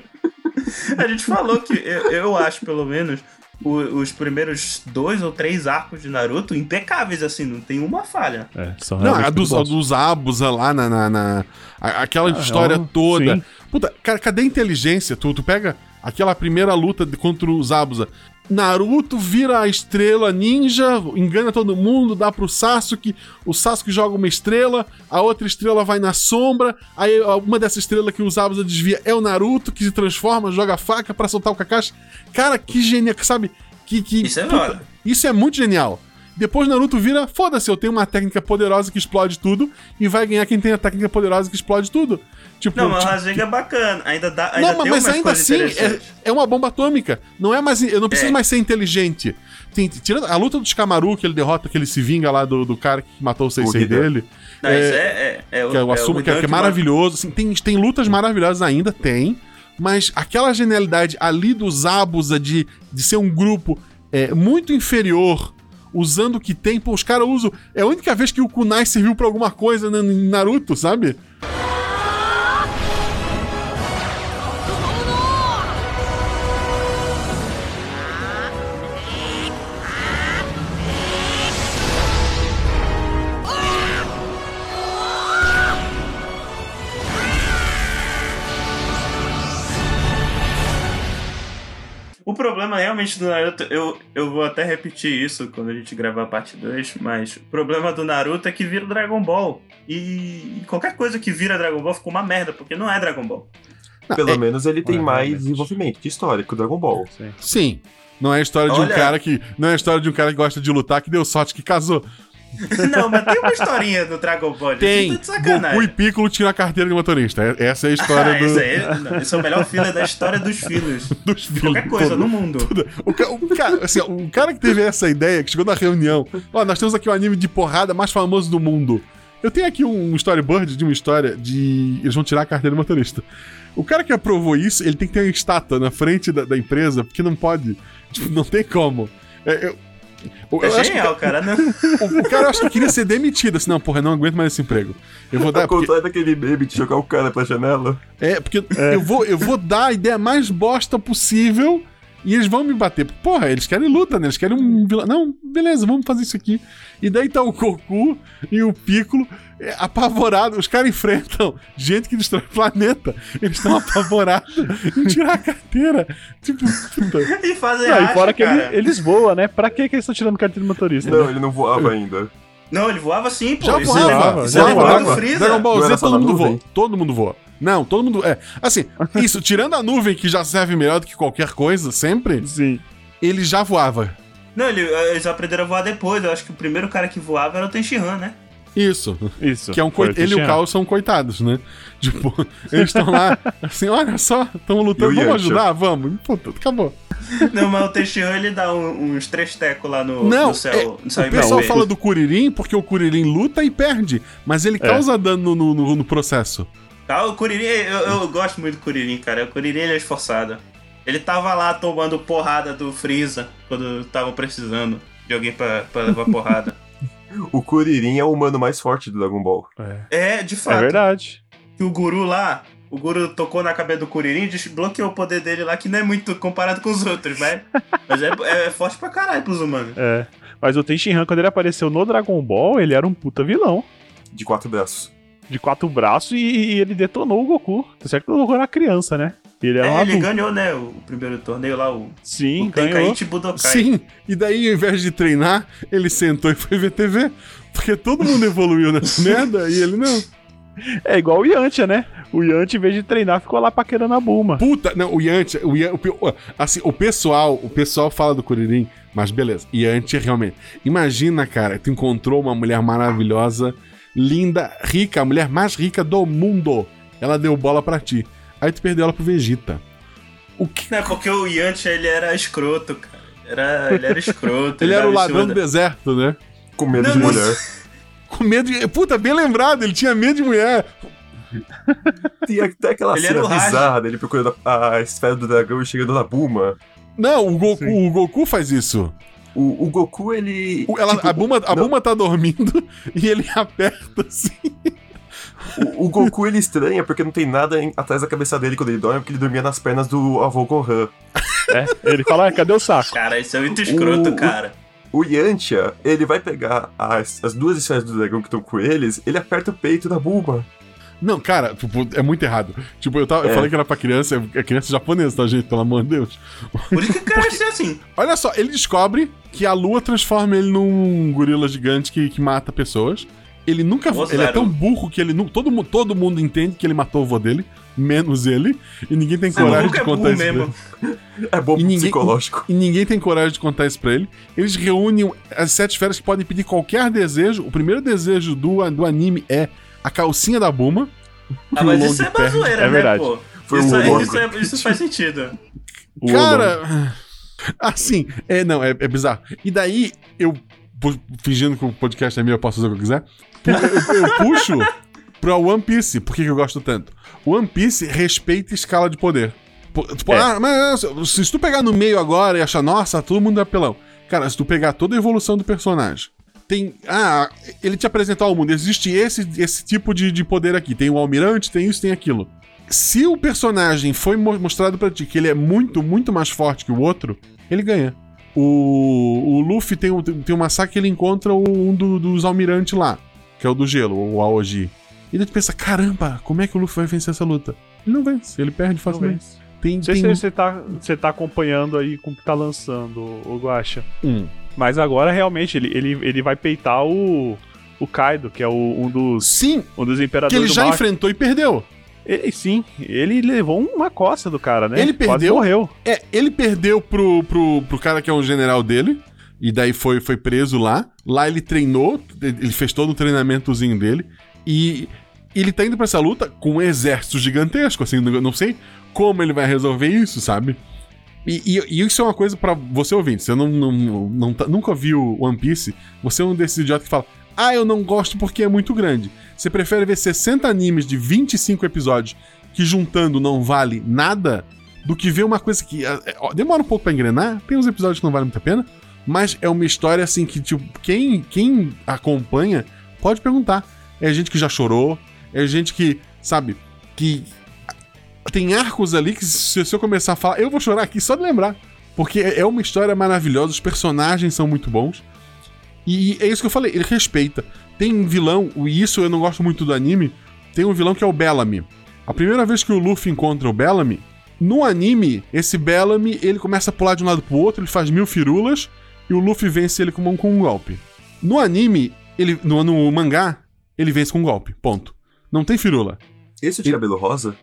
A gente falou que eu, eu acho, pelo menos, o, os primeiros dois ou três arcos de Naruto impecáveis, assim, não tem uma falha. É, não, a dos, a dos Abusa lá na. na, na aquela ah, história é toda. Sim. Puta, cara, cadê a inteligência? Tu, tu pega aquela primeira luta contra os Abusa. Naruto vira a estrela ninja, engana todo mundo, dá pro Sasuke, o Sasuke joga uma estrela, a outra estrela vai na sombra, aí uma dessas estrelas que os Abusa desvia é o Naruto, que se transforma, joga a faca para soltar o Kakashi. Cara, que genial, sabe? Que, que, isso é puta, Isso é muito genial. Depois Naruto vira, foda-se, eu tenho uma técnica poderosa que explode tudo, e vai ganhar quem tem a técnica poderosa que explode tudo. Tipo, não, mas tipo, o Rasengan é bacana. Ainda dá. Ainda não, mas ainda assim é, é, uma bomba atômica. Não é mais. Eu não preciso é. mais ser inteligente. Tem, tirando a luta do Shikamaru, que ele derrota, que ele se vinga lá do, do cara que matou o Sensei dele. Não, é, isso é, é, é, que é o, assumo, que, é, que é maravilhoso. Assim, tem, tem lutas maravilhosas ainda, tem. Mas aquela genialidade ali dos Abusa de, de ser um grupo é, muito inferior usando o que tem. Pô, os caras usam. É a única vez que o Kunai serviu pra alguma coisa em Naruto, sabe? Problema realmente do Naruto, eu, eu vou até repetir isso quando a gente gravar a parte 2, mas o problema do Naruto é que vira Dragon Ball. E qualquer coisa que vira Dragon Ball ficou uma merda, porque não é Dragon Ball. Pelo é... menos ele tem mais desenvolvimento de história que o Dragon Ball. Sim. Sim. Não é a história de Olha... um cara que. Não é a história de um cara que gosta de lutar que deu sorte que casou. Não, mas tem uma historinha do Dragon Ball. Tem. Tá Goku e Piccolo tiram a carteira de motorista. É, essa é a história ah, do... Esse, é, esse é o melhor filho da história dos filhos. dos filhos. Qualquer coisa no mundo. Tudo. O, o, cara, assim, o cara que teve essa ideia, que chegou na reunião, ó, nós temos aqui o anime de porrada mais famoso do mundo. Eu tenho aqui um storyboard de uma história de. Eles vão tirar a carteira do motorista. O cara que aprovou isso, ele tem que ter uma estátua na frente da, da empresa, porque não pode. Tipo, não tem como. É, eu, eu é genial, que, cara, né? O, o, cara acho que queria ser demitido, assim, não, porra, eu não aguento mais esse emprego. Eu vou dar. Porque... Daquele meme de jogar o cara pra janela. É, porque é. Eu, vou, eu vou dar a ideia mais bosta possível e eles vão me bater. Porra, eles querem luta, né? Eles querem um vilão. Não, beleza, vamos fazer isso aqui. E daí tá o Goku e o Piccolo é, apavorados. Os caras enfrentam gente que destrói o planeta. Eles estão apavorados em tirar a carteira. Tipo, puta. E fazem não, E fora que ele, eles voam, né? Pra que, que eles estão tirando carteira de motorista? Não, né? ele não voava ainda. Não, ele voava sim, pô. Já voava. Já voava. Dragon Ball Z, todo mundo voa. Todo mundo voa. Não, todo mundo. É. Assim, isso, tirando a nuvem que já serve melhor do que qualquer coisa, sempre. Sim. Ele já voava. Não, ele, eles aprenderam a voar depois. Eu acho que o primeiro cara que voava era o Tenshinhan, né? Isso. Isso. Que é um coi... Ele e o Cal são coitados, né? Tipo, eles estão lá, assim, olha só, estão lutando, vamos ajudar? Vamos. Puta, acabou. Não, mas o Tenshinhan ele dá um, uns três tecos lá no, não, no céu. É, no céu o pessoal fala do Kuririn porque o Kuririn luta e perde, mas ele é. causa dano no, no, no, processo. Ah, o Kuririn, eu, eu, gosto muito do Kuririn, cara. O Kuririn ele é esforçado. Ele tava lá tomando porrada do Freeza quando tava precisando de alguém pra, pra levar porrada. o Kuririn é o humano mais forte do Dragon Ball. É, é de fato. É verdade. E o Guru lá, o Guru tocou na cabeça do Kuririn e desbloqueou o poder dele lá, que não é muito comparado com os outros, mas, mas é, é forte pra caralho pros humanos. É. Mas o Tenshinhan, quando ele apareceu no Dragon Ball, ele era um puta vilão. De quatro braços. De quatro braços e, e ele detonou o Goku. Tá certo que o Goku era criança, né? Ele, é, ele ganhou, né, o primeiro torneio lá, o, Sim, o Tenkaichi Budokai. Sim, e daí ao invés de treinar, ele sentou e foi ver TV. Porque todo mundo evoluiu nessa merda e ele não. É igual o Yantia, né? O Yantia, em vez de treinar, ficou lá paquerando a Buma. Puta, não, o Yantia, o, Yantia, o, assim, o pessoal, o pessoal fala do Kuririn, mas beleza, Yantia realmente. Imagina, cara, tu encontrou uma mulher maravilhosa, linda, rica, a mulher mais rica do mundo. Ela deu bola para ti. Aí tu perdeu ela pro Vegeta. O que... Não, porque o Yantia, ele era escroto, cara. Era, ele era escroto. ele, ele era o ladrão do deserto, né? Com medo não, de mulher. Com medo de. Puta, bem lembrado, ele tinha medo de mulher. Tem até aquela ele cena bizarra dele procurando a, a esfera do dragão e chegando na Buma. Não, o Goku, o Goku faz isso. O, o Goku, ele. O, ela, tipo, a, Buma, a Buma tá dormindo e ele aperta assim. O, o, Goku ele estranha porque não tem nada em, atrás da cabeça dele quando ele dorme, porque ele dormia nas pernas do avô Gohan. É, ele fala, ah, cadê o saco? Cara, isso é muito escroto, o, cara. O Yantia, ele vai pegar as, as duas esferas do dragão que estão com eles, ele aperta o peito da Bulma. Não, cara, tipo, é muito errado. Tipo, eu, tava, é. eu falei que era pra criança, é criança japonesa, tá, gente? Pelo amor de Deus. Por isso que cara ser assim. Olha só, ele descobre que a lua transforma ele num gorila gigante que, que mata pessoas. Ele nunca. ele é tão burro que ele. Todo, todo mundo entende que ele matou o vô dele menos ele, e ninguém tem coragem de é contar isso mesmo. pra ele. É bom ninguém, psicológico. E ninguém tem coragem de contar isso pra ele. Eles reúnem as sete esferas que podem pedir qualquer desejo. O primeiro desejo do, do anime é a calcinha da Buma. Ah, mas isso é bazoeira, é né, verdade. pô? Foi isso, um isso, é, isso faz sentido. Cara, assim, é, não, é, é bizarro. E daí, eu, fingindo que o podcast é meu, eu posso fazer o que eu quiser, eu, eu, eu puxo pra One Piece. Por que, que eu gosto tanto? One Piece respeita escala de poder. Tipo, é. ah, mas se tu pegar no meio agora e achar, nossa, todo mundo é apelão. Cara, se tu pegar toda a evolução do personagem, tem. Ah, ele te apresentou ao mundo, existe esse, esse tipo de, de poder aqui. Tem o almirante, tem isso, tem aquilo. Se o personagem foi mostrado para ti que ele é muito, muito mais forte que o outro, ele ganha. O, o Luffy tem, tem uma saca que ele encontra um do, dos almirantes lá, que é o do gelo, o Aoji. E daí tu pensa, caramba, como é que o Luffy vai vencer essa luta? Ele não vence, ele perde facilmente. Tem, não sei tem... se você tá, você tá acompanhando aí com o que tá lançando, o Guacha. Hum. Mas agora realmente ele, ele, ele vai peitar o, o Kaido, que é o, um dos. Sim! Um dos imperadores. Que ele já enfrentou e perdeu. Ele, sim, ele levou uma costa do cara, né? Ele perdeu. Quase morreu. É, ele perdeu pro, pro, pro cara que é o general dele. E daí foi, foi preso lá. Lá ele treinou, ele fez todo o treinamentozinho dele. E ele tá indo pra essa luta com um exército gigantesco, assim, não sei como ele vai resolver isso, sabe? E, e, e isso é uma coisa para você ouvinte. Você não, não, não, tá, nunca viu One Piece, você é um desses idiotas que fala: Ah, eu não gosto porque é muito grande. Você prefere ver 60 animes de 25 episódios que juntando não vale nada do que ver uma coisa que é, demora um pouco para engrenar. Tem uns episódios que não valem muito a pena, mas é uma história assim que tipo, quem, quem acompanha pode perguntar. É gente que já chorou, é gente que, sabe, que tem arcos ali que se, se eu começar a falar, eu vou chorar aqui só de lembrar. Porque é, é uma história maravilhosa, os personagens são muito bons. E é isso que eu falei, ele respeita. Tem um vilão, e isso eu não gosto muito do anime, tem um vilão que é o Bellamy. A primeira vez que o Luffy encontra o Bellamy, no anime, esse Bellamy, ele começa a pular de um lado pro outro, ele faz mil firulas, e o Luffy vence ele com um, com um golpe. No anime, ele, no, no mangá, ele vence com um golpe, ponto. Não tem firula. Esse de cabelo rosa?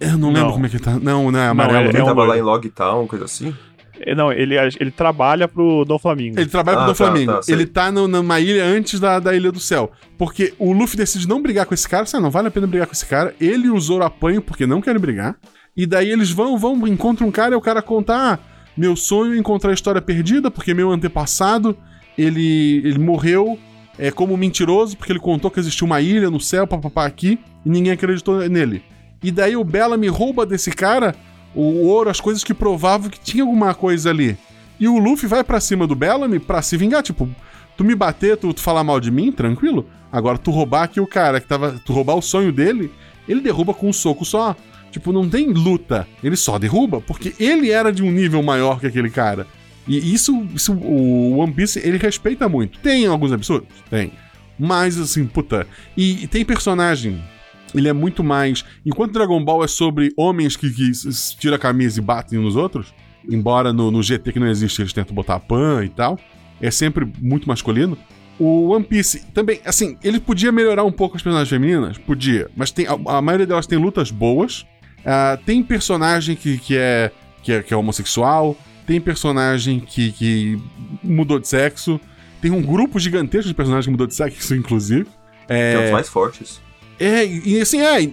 Eu não lembro não. como é que tá. Não, não é amarelo. Não, ele, ele tava lá em Logtown, coisa assim? É, não, ele, ele trabalha pro Dom Flamingo. Ele trabalha ah, pro Dom tá, Flamingo. Tá, ele tá no, numa ilha antes da, da Ilha do Céu. Porque o Luffy decide não brigar com esse cara. Sabe, não vale a pena brigar com esse cara. Ele e o Zoro apanham porque não querem brigar. E daí eles vão, vão, encontram um cara e o cara conta: ah, meu sonho é encontrar a história perdida, porque meu antepassado, ele, ele morreu é, como mentiroso, porque ele contou que existia uma ilha no céu, papapá, aqui, e ninguém acreditou nele. E daí o Bellamy rouba desse cara o ouro, as coisas que provavam que tinha alguma coisa ali. E o Luffy vai para cima do Bellamy pra se vingar, tipo, tu me bater, tu, tu falar mal de mim, tranquilo. Agora tu roubar aqui o cara que tava. Tu roubar o sonho dele, ele derruba com um soco só. Tipo, não tem luta. Ele só derruba, porque ele era de um nível maior que aquele cara. E isso, isso o One Piece, ele respeita muito. Tem alguns absurdos? Tem. Mas, assim, puta. E, e tem personagem. Ele é muito mais. Enquanto Dragon Ball é sobre homens que, que tiram a camisa e batem nos outros, embora no, no GT que não existe eles tentam botar pan e tal, é sempre muito masculino. O One Piece também, assim, ele podia melhorar um pouco as personagens femininas? Podia, mas tem, a, a maioria delas tem lutas boas. Uh, tem personagem que, que, é, que, é, que é homossexual, tem personagem que, que mudou de sexo. Tem um grupo gigantesco de personagens que mudou de sexo, inclusive. É, tem os mais fortes. É, e assim, é.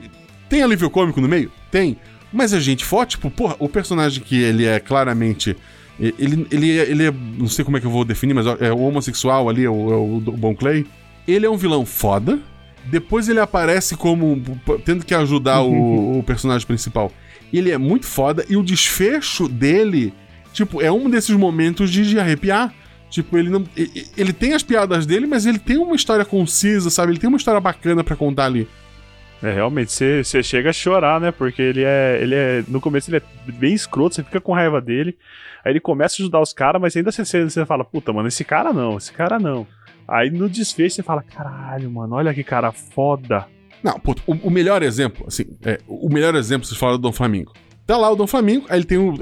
Tem alívio cômico no meio? Tem. Mas a gente forte, tipo, porra, o personagem que ele é claramente. Ele, ele, é, ele é. Não sei como é que eu vou definir, mas é o homossexual ali, é o, é o Bon Clay. Ele é um vilão foda. Depois ele aparece como. tendo que ajudar o, o personagem principal. Ele é muito foda. E o desfecho dele Tipo, é um desses momentos de, de arrepiar. Tipo, ele não. Ele tem as piadas dele, mas ele tem uma história concisa, sabe? Ele tem uma história bacana para contar ali. É, realmente, você chega a chorar, né? Porque ele é, ele é. No começo ele é bem escroto, você fica com raiva dele. Aí ele começa a ajudar os caras, mas ainda você, você fala, puta, mano, esse cara não, esse cara não. Aí no desfecho você fala, caralho, mano, olha que cara foda. Não, puta, o, o melhor exemplo, assim, é, o melhor exemplo, vocês falaram do Dom Flamingo. Tá lá o Dom Flamingo, aí ele tem o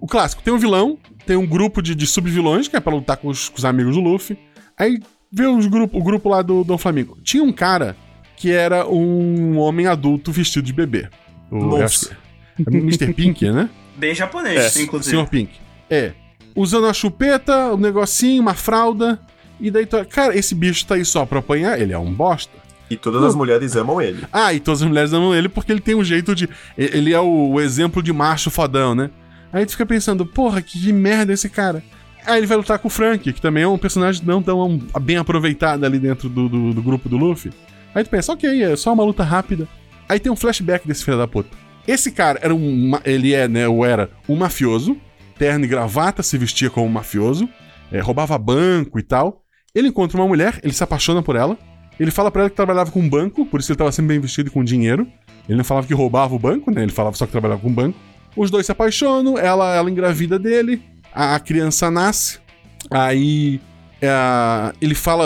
o clássico, tem um vilão, tem um grupo de, de sub-vilões, que é pra lutar com os, com os, amigos do Luffy. Aí vê os grupo, o grupo lá do Dom Flamingo. Tinha um cara que era um homem adulto vestido de bebê. O, Nossa. É Mr. Pink, né? Bem japonês, é, inclusive. Sr. Pink. É. Usando a chupeta, um negocinho, uma fralda. E daí, cara, esse bicho tá aí só pra apanhar, ele é um bosta. E todas as mulheres amam ele. Ah, e todas as mulheres amam ele porque ele tem um jeito de. Ele é o, o exemplo de macho fodão, né? Aí tu fica pensando, porra, que merda esse cara. Aí ele vai lutar com o Frank, que também é um personagem não tão bem aproveitado ali dentro do, do, do grupo do Luffy. Aí tu pensa, ok, é só uma luta rápida. Aí tem um flashback desse filho da puta. Esse cara era um. Ele é, né? Ou era um mafioso, terno e gravata, se vestia como um mafioso, é, roubava banco e tal. Ele encontra uma mulher, ele se apaixona por ela. Ele fala para ela que trabalhava com um banco, por isso ele tava sempre bem vestido com dinheiro. Ele não falava que roubava o banco, né? Ele falava só que trabalhava com banco. Os dois se apaixonam, ela, ela engravida dele, a, a criança nasce, aí é, ele fala,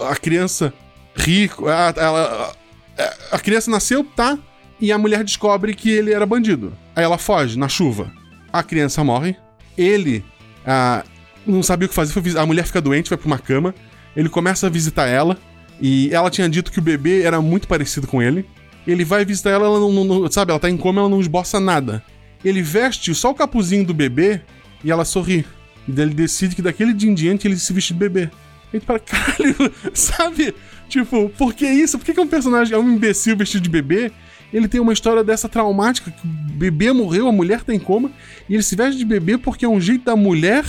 a criança rico, a, ela, a, a criança nasceu, tá? E a mulher descobre que ele era bandido. Aí ela foge na chuva. A criança morre. Ele a, não sabia o que fazer. a mulher fica doente, vai pra uma cama. Ele começa a visitar ela. E ela tinha dito que o bebê era muito parecido com ele. Ele vai visitar ela, ela não, não, sabe, ela tá em coma, ela não esboça nada. Ele veste só o capuzinho do bebê e ela sorri. E daí ele decide que daquele dia em diante ele se veste de bebê. Tu fala, caralho, sabe? Tipo, por que isso? Por que, que um personagem é um imbecil vestido de bebê? Ele tem uma história dessa traumática, que o bebê morreu, a mulher tá em coma, e ele se veste de bebê porque é um jeito da mulher,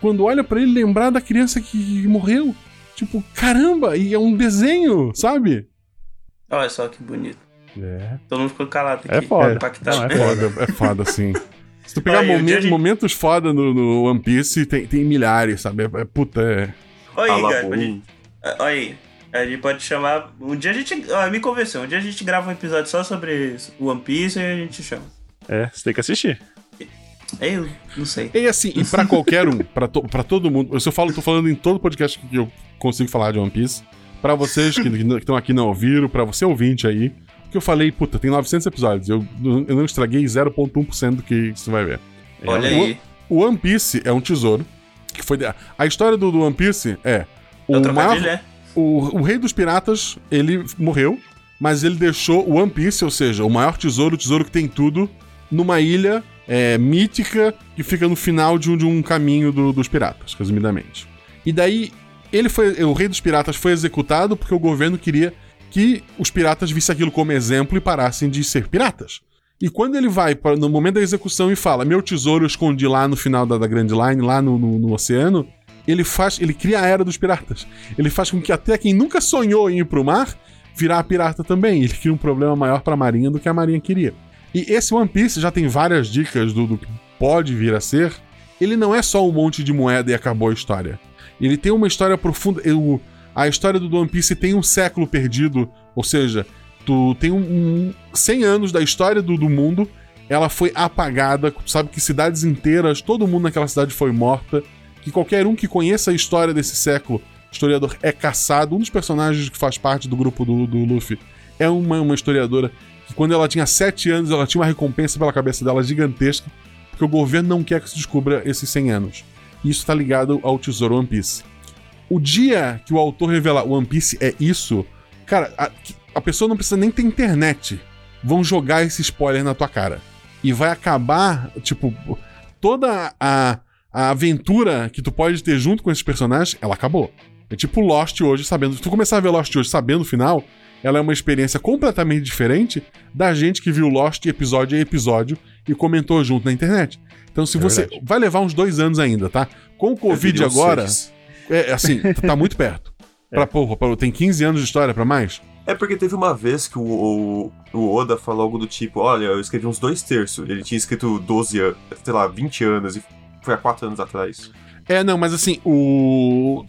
quando olha para ele, lembrar da criança que morreu. Tipo, caramba, e é um desenho, sabe? Olha só que bonito. É. Todo mundo ficou calado aqui. É foda. Não, é foda, é foda, sim. Se tu pegar momentos, gente... momentos foda no, no, One Piece, tem, tem milhares, sabe? É, é puta, é. Olha aí, cara. Olha aí. A gente pode chamar. Um dia a gente. Ah, me convenceu. Um dia a gente grava um episódio só sobre One Piece e a gente chama. É, você tem que assistir. Eu não sei. E assim, e pra qualquer um, pra, to, pra todo mundo. Eu falo, tô falando em todo podcast que eu consigo falar de One Piece. Pra vocês que estão aqui não ouviram, pra você ouvinte aí. Que eu falei, puta, tem 900 episódios. Eu, eu não estraguei 0,1% do que você vai ver. Olha é, aí. O, o One Piece é um tesouro. Que foi. A história do, do One Piece é. O, é né? o, o rei dos piratas, ele morreu, mas ele deixou o One Piece, ou seja, o maior tesouro, o tesouro que tem tudo, numa ilha é, mítica que fica no final de um, de um caminho do, dos piratas, resumidamente. E daí, ele foi. O rei dos piratas foi executado porque o governo queria que os piratas vissem aquilo como exemplo e parassem de ser piratas. E quando ele vai pra, no momento da execução e fala: Meu tesouro eu escondi lá no final da, da Grand Line, lá no, no, no oceano, ele faz, ele cria a era dos piratas. Ele faz com que até quem nunca sonhou em ir pro mar virar pirata também. Ele cria um problema maior para a marinha do que a marinha queria. E esse One Piece já tem várias dicas do, do que pode vir a ser. Ele não é só um monte de moeda e acabou a história. Ele tem uma história profunda. Eu, a história do One Piece tem um século perdido, ou seja, tu tem um, um 100 anos da história do, do mundo, ela foi apagada, sabe que cidades inteiras, todo mundo naquela cidade foi morta que qualquer um que conheça a história desse século, historiador, é caçado. Um dos personagens que faz parte do grupo do, do Luffy é uma, uma historiadora que, quando ela tinha 7 anos, ela tinha uma recompensa pela cabeça dela gigantesca, porque o governo não quer que se descubra esses 100 anos. E isso está ligado ao tesouro One Piece. O dia que o autor revelar One Piece é isso, cara, a, a pessoa não precisa nem ter internet. Vão jogar esse spoiler na tua cara. E vai acabar, tipo, toda a a aventura que tu pode ter junto com esses personagens, ela acabou. É tipo Lost hoje, sabendo. Se tu começar a ver Lost hoje sabendo o final, ela é uma experiência completamente diferente da gente que viu Lost episódio a episódio e comentou junto na internet. Então, se é você. Verdade. Vai levar uns dois anos ainda, tá? Com o Covid agora. É, assim, tá muito perto. É. Pra, porra, pra, tem 15 anos de história para mais? É porque teve uma vez que o, o, o, Oda falou algo do tipo: Olha, eu escrevi uns dois terços. Ele tinha escrito 12 anos, sei lá, 20 anos. E foi há quatro anos atrás. É, não, mas assim, o.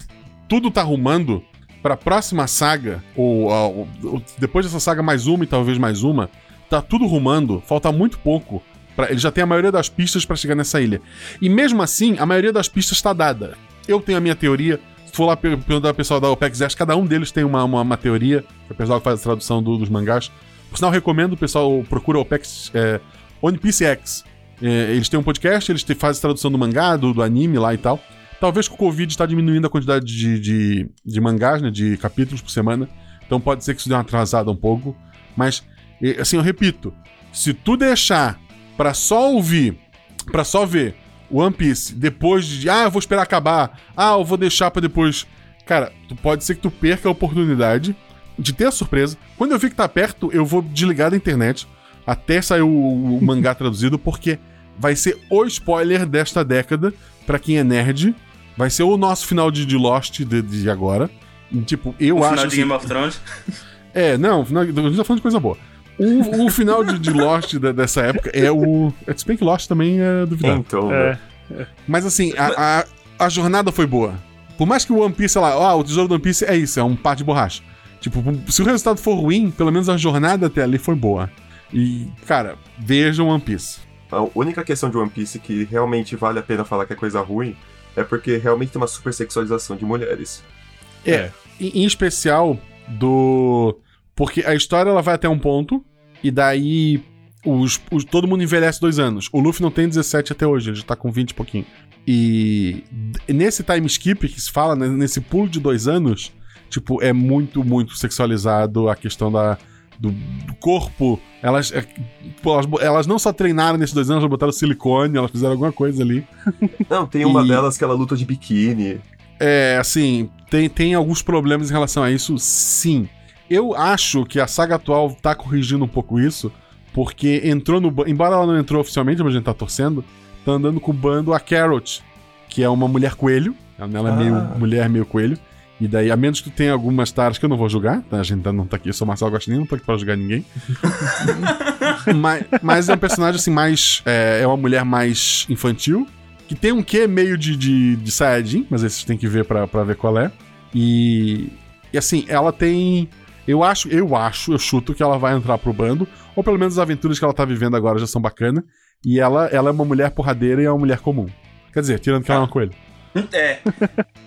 Tudo tá arrumando pra próxima saga, ou, ou, ou, depois dessa saga mais uma e talvez mais uma, tá tudo rumando, falta muito pouco. Pra, ele já tem a maioria das pistas para chegar nessa ilha. E mesmo assim, a maioria das pistas está dada. Eu tenho a minha teoria. Se for lá perguntar ao pessoal da OPEX Ash, cada um deles tem uma, uma, uma teoria. O pessoal que faz a tradução do, dos mangás. Por sinal, recomendo o pessoal procura o OPEX é, One Piece X. É, eles têm um podcast, eles fazem tradução do mangá, do, do, anime lá e tal. Talvez com o Covid está diminuindo a quantidade de, de, de, mangás, né, de capítulos por semana. Então pode ser que isso dê uma atrasada um pouco. Mas, assim, eu repito: se tu deixar para só ouvir, para só ver One Piece depois de. Ah, eu vou esperar acabar. Ah, eu vou deixar para depois. Cara, tu pode ser que tu perca a oportunidade de ter a surpresa. Quando eu vi que tá perto, eu vou desligar da internet até sair o, o mangá traduzido, porque vai ser o spoiler desta década, para quem é nerd. Vai ser o nosso final de, de Lost de, de agora. tipo, eu o acho. Final de Game of Thrones? É, não, final, a gente tá falando de coisa boa. O, o final de, de Lost de, dessa época é o. É, se bem que Lost também é duvidável. Então, é. Mas assim, a, a, a, jornada foi boa. Por mais que o One Piece, sei lá, ó, o tesouro do One Piece é isso, é um par de borracha. Tipo, se o resultado for ruim, pelo menos a jornada até ali foi boa. E, cara, vejam One Piece. A única questão de One Piece que realmente vale a pena falar que é coisa ruim é porque realmente tem uma super sexualização de mulheres. É, é. Em, em especial do. Porque a história ela vai até um ponto, e daí os, os, todo mundo envelhece dois anos. O Luffy não tem 17 até hoje, ele já tá com 20 e pouquinho. E nesse time skip que se fala, né, nesse pulo de dois anos, tipo, é muito, muito sexualizado a questão da, do, do corpo. Elas. É, Pô, elas, elas, não só treinaram nesses dois anos, elas botaram silicone, elas fizeram alguma coisa ali. Não, tem uma e... delas que ela luta de biquíni. É, assim, tem, tem alguns problemas em relação a isso, sim. Eu acho que a saga atual tá corrigindo um pouco isso, porque entrou no. Embora ela não entrou oficialmente, mas a gente tá torcendo, tá andando com o bando a Carrot, que é uma mulher coelho. Ela é ah. meio mulher, meio coelho. E daí, a menos que tenha algumas taras que eu não vou julgar, tá? A gente não tá aqui, eu sou Marcelo Agostinho, não tô aqui pra julgar ninguém. mas, mas, é um personagem, assim, mais. É, é, uma mulher mais infantil, que tem um quê meio de, de, de Saiyajin, mas esses tem que ver pra, pra ver qual é. E. E assim, ela tem. Eu acho, eu acho, eu chuto que ela vai entrar pro bando, ou pelo menos as aventuras que ela tá vivendo agora já são bacanas. E ela, ela é uma mulher porradeira e é uma mulher comum. Quer dizer, tirando que ela é uma coelha. É.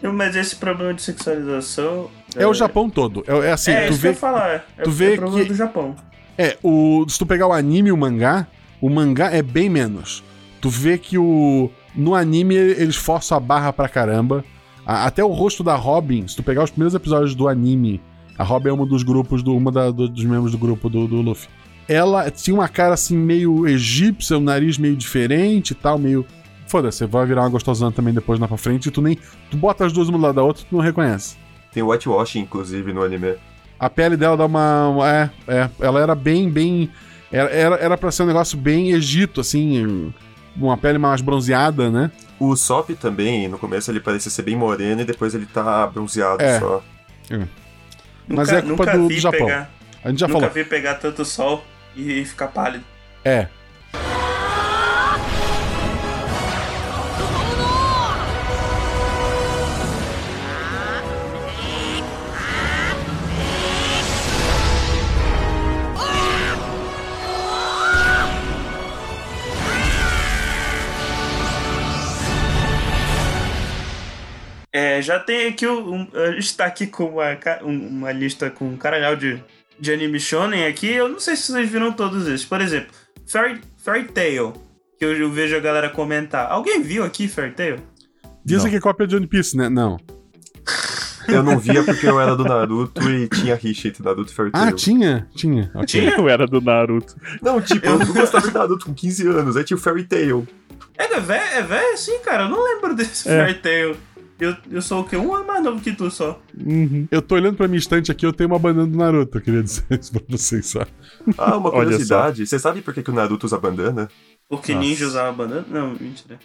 Mas esse problema de sexualização. É, é o Japão todo. É, é assim, é, tu vê. Que eu falar. É, tu vê é problema que... do Japão. É, o, se tu pegar o anime e o mangá, o mangá é bem menos. Tu vê que o. No anime eles forçam a barra pra caramba. A, até o rosto da Robin, se tu pegar os primeiros episódios do anime, a Robin é um dos grupos, do, uma da, do, dos membros do grupo do, do Luffy. Ela tinha uma cara assim meio egípcia, um nariz meio diferente e tal, meio foda-se, você vai virar uma gostosana também depois na pra frente e tu nem. Tu bota as duas uma do lado da outra e tu não reconhece. Tem whitewashing, inclusive, no anime. A pele dela dá uma. É, é. Ela era bem, bem. Era, era, era pra ser um negócio bem Egito, assim. Uma pele mais bronzeada, né? O Sop também, no começo ele parecia ser bem moreno e depois ele tá bronzeado é. só. É. Mas nunca, é culpa do, do, Japão. Pegar, a gente já nunca falou. vi pegar tanto sol e ficar pálido. É, É, já tem aqui um, está aqui com uma, uma lista com um caralhau de, de anime shonen aqui. Eu não sei se vocês viram todos esses. Por exemplo, Fairy, Fairy Tail, que eu, eu vejo a galera comentar. Alguém viu aqui Fairy Tail? Dizem que é cópia de One Piece, né? Não. Eu não via porque eu era do Naruto e tinha rixa entre Naruto e Fairy ah, Tail. Ah, tinha? Tinha. Okay. Tinha? Eu era do Naruto. Não, tipo, eu, eu gostava de Naruto com 15 anos. Aí tinha o Fairy Tail. É, é velho, é velho sim, cara. Eu não lembro desse é. Fairy Tail. Eu, eu sou o quê? Um ano mais novo que tu só. Uhum. Eu tô olhando pra minha estante aqui, eu tenho uma bandana do Naruto, eu queria dizer isso pra vocês, só. Ah, uma curiosidade. Você sabe por que, que o Naruto usa bandana? Porque Nossa. ninja usava bandana? Não, mentira.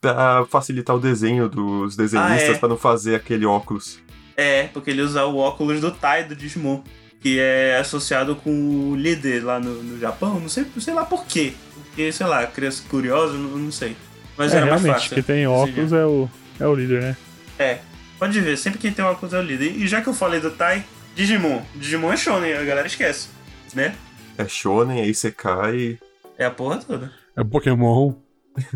Pra facilitar o desenho dos desenhistas, ah, é. pra não fazer aquele óculos. É, porque ele usa o óculos do Tai do Digimon. Que é associado com o líder lá no, no Japão. Não sei, sei lá por quê. Porque, sei lá, criança curiosa, não, não sei. Mas é, era mais fácil. que tem óculos é o, é o líder, né? É, pode ver, sempre que tem uma coisa é o líder. E já que eu falei do Tai, Digimon. Digimon é Shonen, a galera esquece, né? É Shonen, aí você cai. É a porra toda. É Pokémon.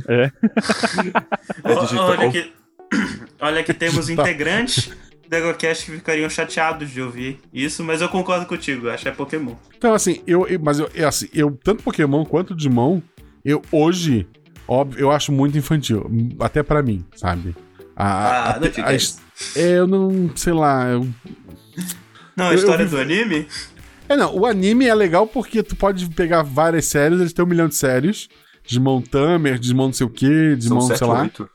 É. é digital. Olha que, olha que temos integrantes do EgoCast que ficariam chateados de ouvir isso, mas eu concordo contigo, acho que é Pokémon. Então, assim, eu, eu mas eu, é assim, eu, tanto Pokémon quanto Digimon, eu hoje, óbvio, eu acho muito infantil. Até para mim, sabe? A, ah, não a, a, é, eu não. sei lá. Eu, não, a eu, história eu, do anime? É, não. O anime é legal porque tu pode pegar várias séries, eles têm um milhão de séries. Desmon Tamer, Desmon não sei o que, Desmon sei lá. 8.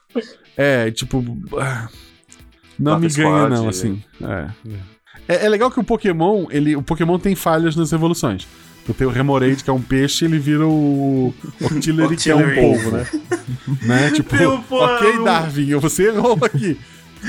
É, tipo. Ah, não me ganha, não, assim. É. é. É, legal que o Pokémon, ele, o Pokémon tem falhas nas evoluções. Tu tem o Remoraid, que é um peixe, ele vira o Octillery, que é um polvo, né? né? Tipo, ok, Darwin, você errou aqui.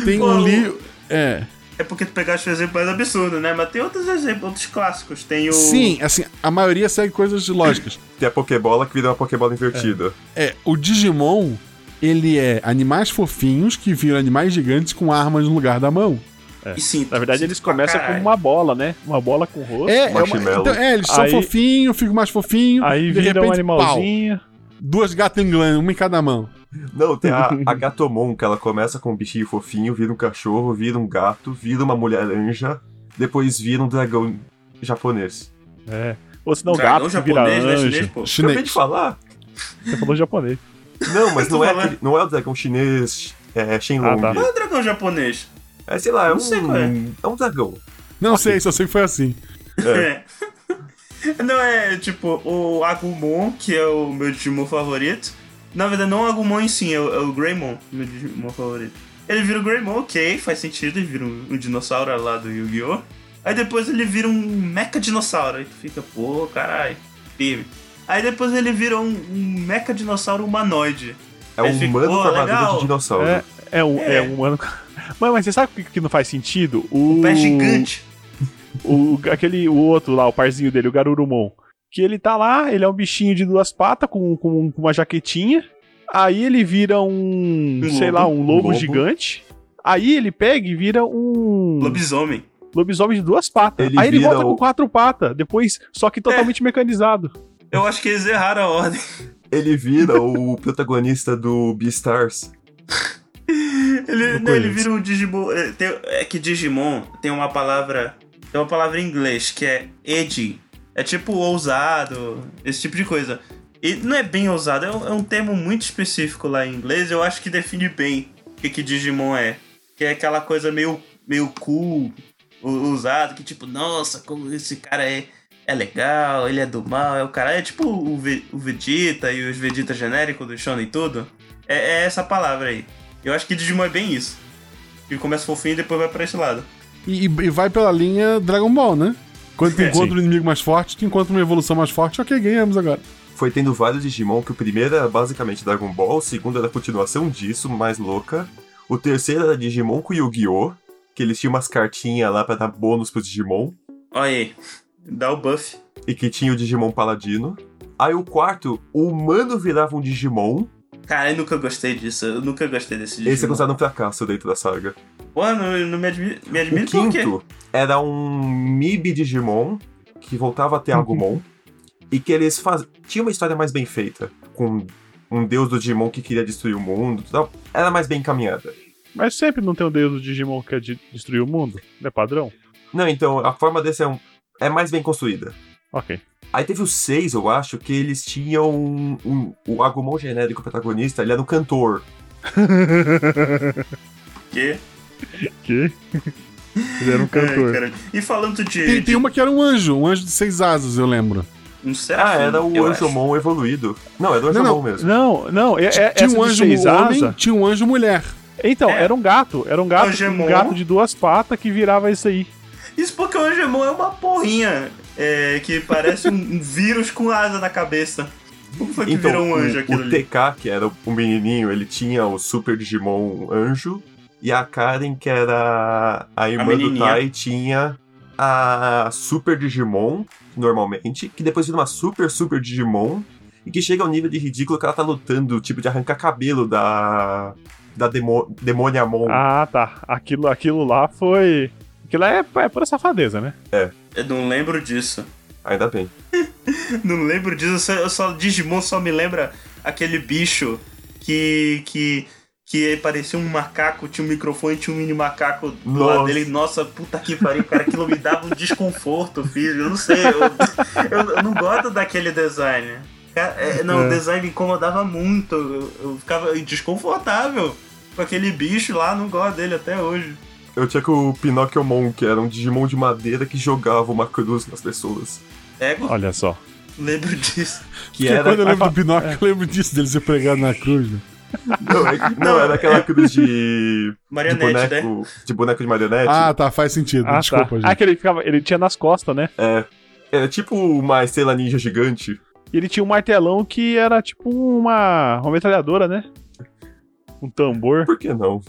Tem Pô, um livro. É. É porque tu pegaste o exemplo mais absurdo, né? Mas tem outros exemplos, outros clássicos. Tem o. Sim, assim, a maioria segue coisas lógicas. Tem a Pokébola que vira uma Pokébola invertida. É. é, o Digimon, ele é animais fofinhos que viram animais gigantes com armas no lugar da mão. É. Sim, Na verdade, eles começam com uma bola, né? Uma bola com rosto. É, é, uma, então, é eles são fofinhos, ficam mais fofinhos. Aí vira repente, um animalzinho. Pau, duas gatas inglãs, uma em cada mão. Não, tem a, a Gatomon, que ela começa com um bichinho fofinho, vira um cachorro, vira um gato, vira uma mulher anja, depois vira um dragão japonês. É. Ou senão gato japonês, vira né, anjo. Chinês, pô. Chinês. Acabei de falar. Você falou japonês. Não, mas não é, aquele, não é o dragão chinês é, Shenlong. Ah, tá. Não é o dragão japonês. É, sei lá, é um, é. é um dragão. Não okay. sei, só sei que foi assim. É. Não, é tipo, o Agumon, que é o meu Digimon favorito. Na verdade, não o Agumon em si, é o, é o Greymon, meu Digimon favorito. Ele vira o Greymon, ok, faz sentido, ele vira um, um dinossauro lá do Yu-Gi-Oh! Aí depois ele vira um mecha dinossauro. Aí tu fica, pô, caralho, firme. Aí depois ele vira um, um mecha dinossauro humanoide. É um humano com armadura de dinossauro. É, é um, é. é um humano. Mas, mas você sabe o que não faz sentido? O, o pé gigante. O, aquele, o outro lá, o parzinho dele, o Garurumon. Que ele tá lá, ele é um bichinho de duas patas com, com, com uma jaquetinha. Aí ele vira um, um sei lobo, lá, um lobo, um lobo, gigante. Aí ele pega e vira um. Lobisomem. Lobisomem de duas patas. Ele Aí ele volta o... com quatro patas, depois, só que totalmente é. mecanizado. Eu acho que eles erraram a ordem. Ele vira o protagonista do Beastars. ele, não, ele vira um Digimon. É, tem, é que Digimon tem uma palavra. Tem uma palavra em inglês que é edgy. É tipo ousado, esse tipo de coisa. E não é bem ousado, é um, é um termo muito específico lá em inglês. Eu acho que define bem o que, que Digimon é. Que é aquela coisa meio, meio cool, ousado, que tipo, nossa, como esse cara é, é legal, ele é do mal, é o cara. É tipo o, o Vegeta e os Vegeta genéricos do Shonen e tudo. É, é essa palavra aí. Eu acho que Digimon é bem isso. Ele começa fofinho e depois vai pra esse lado. E, e vai pela linha Dragon Ball, né? Quando tu é, encontra um inimigo mais forte, tu encontra uma evolução mais forte, ok, ganhamos agora. Foi tendo vários Digimon, que o primeiro era basicamente Dragon Ball, o segundo era a continuação disso, mais louca. O terceiro era Digimon com Yu-Gi-Oh! Que eles tinham umas cartinhas lá pra dar bônus pro Digimon. Olha aí, dá o buff. E que tinha o Digimon Paladino. Aí o quarto, o humano virava um Digimon, Cara, eu nunca gostei disso. Eu nunca gostei desse Digimon. Esse é considerado um fracasso dentro da saga. Pô, não, não me, admi me admiro o quinto era um MIB Digimon que voltava a ter Agumon. e que eles faz... tinha uma história mais bem feita. Com um deus do Digimon que queria destruir o mundo. Tal. Era mais bem encaminhada. Mas sempre não tem um deus do Digimon que quer de destruir o mundo? Não é padrão? Não, então a forma desse é, um... é mais bem construída. Ok. Aí teve os seis, eu acho, que eles tinham um, um, o Agumon genérico protagonista, ele era um cantor. que? Que? Ele era um cantor. É, e falando de tem, de... tem uma que era um anjo, um anjo de seis asas, eu lembro. Um ah, era o Anjomon evoluído. Não, era o Anjomon não, mesmo. Não, não, é, é, tinha um anjo homem, asa... tinha um anjo mulher. Então, é. era um gato, era um gato, um gato de duas patas que virava isso aí. Isso porque o Angemon é uma porrinha é, que parece um, vírus com asa na cabeça. Como foi que então, virou um anjo aquilo o, o TK, que era o menininho, ele tinha o Super Digimon Anjo. E a Karen, que era a irmã a do Tai, tinha a Super Digimon, normalmente, que depois vira uma Super Super Digimon, e que chega ao nível de ridículo que ela tá lutando, tipo, de arrancar cabelo da. da demo, Demoniamon. Ah, tá. Aquilo, aquilo lá foi. Aquilo é, é pura safadeza, né? É. Eu não lembro disso. Ainda bem. não lembro disso, eu só, Digimon só me lembra aquele bicho que. que. que parecia um macaco, tinha um microfone, tinha um mini macaco do Nossa. lado dele. Nossa, puta que pariu, cara, aquilo me dava um desconforto, filho. Eu não sei, eu, eu, eu não gosto daquele design. É, não, é. o design me incomodava muito. Eu, eu ficava desconfortável com aquele bicho lá, não gosto dele até hoje. Eu tinha com o Pinocchiomon, que era um Digimon de madeira que jogava uma cruz nas pessoas. É, Olha só. Lembro disso. Que, era... quando eu lembro do Pinóquio, é. eu lembro disso, dele ser pregado na cruz, né? Não, é que, não, era aquela cruz de. Marionete, de boneco, né? De boneco de marionete. Ah, tá, faz sentido. Ah, Desculpa, tá. gente. Ah, que ele, ficava, ele tinha nas costas, né? É. Era tipo uma estrela ninja gigante. E ele tinha um martelão que era tipo uma, uma metralhadora, né? Um tambor. Por que não?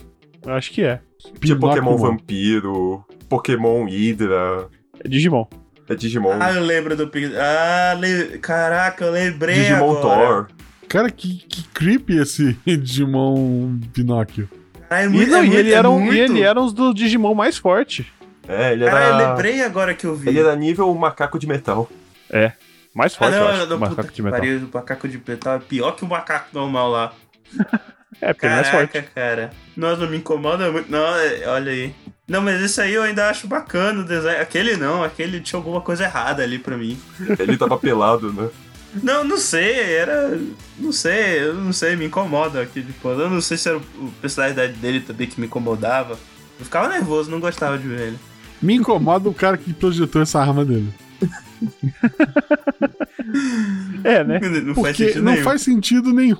Acho que é. Tinha Pokémon Vampiro, Pokémon Hydra. É Digimon. É Digimon. Ah, eu lembro do. Ah, le... caraca, eu lembrei. Digimon agora. Thor. Cara, que, que creepy esse Digimon Pinóquio. Ah, é muito, e, não, é e, ele é era um, e ele era um dos Digimon mais fortes. É, ele era. Ah, eu lembrei agora que eu vi. Ele era nível macaco de metal. É. Mais forte, ah, não, eu acho, não, macaco de metal. Pariu, o macaco de metal é pior que o macaco normal lá. É, porque Caraca, é mais forte. cara. Nossa, não me incomoda muito. Não, é, olha aí. Não, mas esse aí eu ainda acho bacana o design. Aquele não, aquele tinha alguma coisa errada ali pra mim. Ele tava pelado, né? Não, não sei, era. Não sei, eu não sei, me incomoda aqui tipo, Eu não sei se era a personalidade dele também que me incomodava. Eu ficava nervoso, não gostava de ver ele. Me incomoda o cara que projetou essa arma dele. é, né? Não Porque faz sentido não nenhum. faz sentido nenhum.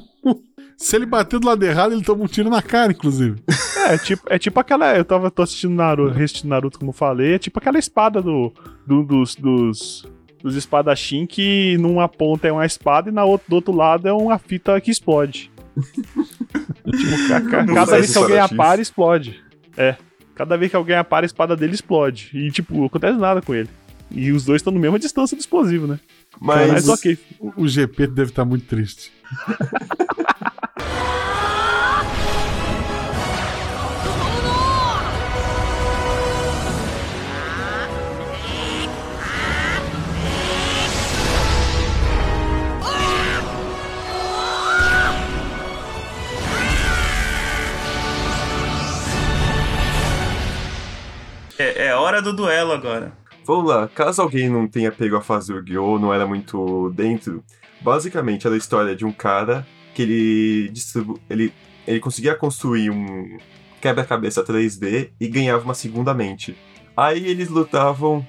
Se ele bater do lado errado, ele toma um tiro na cara, inclusive. É, tipo, é tipo aquela. Eu tava tô assistindo Naruto, assistindo Naruto, como falei, é tipo aquela espada do, do dos, dos, dos espadachim que numa ponta é uma espada e na outro, do outro lado é uma fita que explode. tipo, cada vez que alguém apara, explode. É. Cada vez que alguém apara, a espada dele explode. E, tipo, não acontece nada com ele. E os dois estão na mesma distância do explosivo, né? Mas, Mas ok. O, o GP deve estar muito triste. É, é hora do duelo agora. Vamos lá, caso alguém não tenha pego a fase Yu-Gi-Oh! não era muito dentro, basicamente era a história de um cara que ele distribu ele, ele conseguia construir um quebra-cabeça 3D e ganhava uma segunda mente. Aí eles lutavam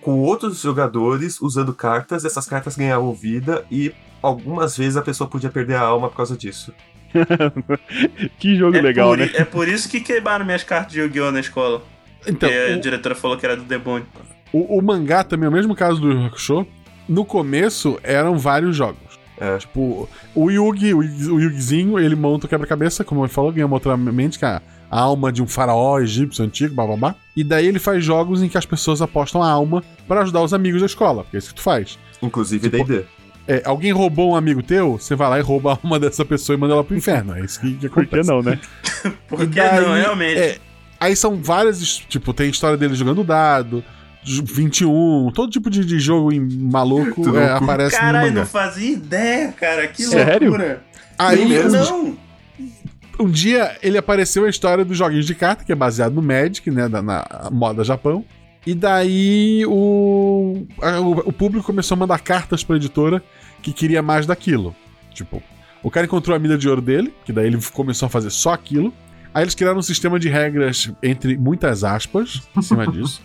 com outros jogadores usando cartas, essas cartas ganhavam vida e algumas vezes a pessoa podia perder a alma por causa disso. que jogo é legal, por, né? É por isso que queimaram minhas cartas de Yu-Gi-Oh! na escola. Então, o, a diretora falou que era do demônio. O, o, mangá também é o mesmo caso do Hakusho. No começo eram vários jogos. É. Tipo, o Yugi, o, o Yugizinho, ele monta o quebra-cabeça, como ele falou, ganha uma outra mente, que é a alma de um faraó egípcio antigo, blá blá blá. E daí ele faz jogos em que as pessoas apostam a alma para ajudar os amigos da escola, porque é isso que tu faz. Inclusive tipo, D&D. É, alguém roubou um amigo teu, você vai lá e rouba a alma dessa pessoa e manda ela pro inferno. É isso que, que acontece. Por que não, né? Por que não, realmente? É, Aí são várias, tipo, tem a história dele jogando dado, 21, todo tipo de, de jogo maluco é, aparece Caralho, no mangá. não fazia ideia, cara, que Sério? loucura. Aí, não. Um, um dia ele apareceu a história dos joguinhos de carta, que é baseado no Magic, né, na, na moda Japão. E daí o, a, o, o, público começou a mandar cartas pra editora que queria mais daquilo. Tipo, o cara encontrou a milha de ouro dele, que daí ele começou a fazer só aquilo. Aí eles criaram um sistema de regras, entre muitas aspas, em cima disso.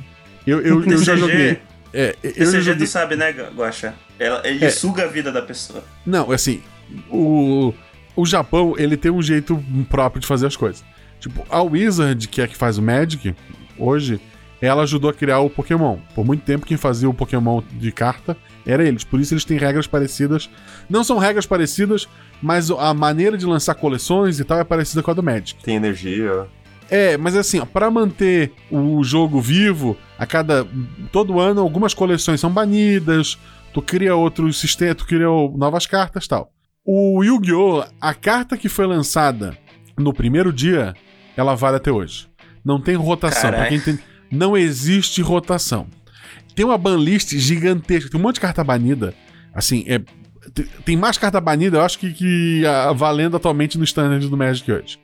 Eu, eu, eu já joguei. É, eu TCG joguei... tu sabe, né, Guaxa? Ele é. suga a vida da pessoa. Não, assim, o, o Japão, ele tem um jeito próprio de fazer as coisas. Tipo, a Wizard, que é que faz o Magic, hoje, ela ajudou a criar o Pokémon. Por muito tempo, quem fazia o Pokémon de carta era eles. Por isso eles têm regras parecidas. Não são regras parecidas, mas a maneira de lançar coleções e tal é parecida com a do Magic. Tem energia. É, mas assim, para manter o jogo vivo, a cada todo ano algumas coleções são banidas, tu cria outros sistemas, tu cria novas cartas, tal. O Yu-Gi-Oh, a carta que foi lançada no primeiro dia, ela vale até hoje. Não tem rotação, para quem tem, não existe rotação. Tem uma banlist gigantesca, tem um monte de carta banida. Assim, é tem mais carta banida, eu acho que, que a, valendo atualmente no standard do Magic hoje.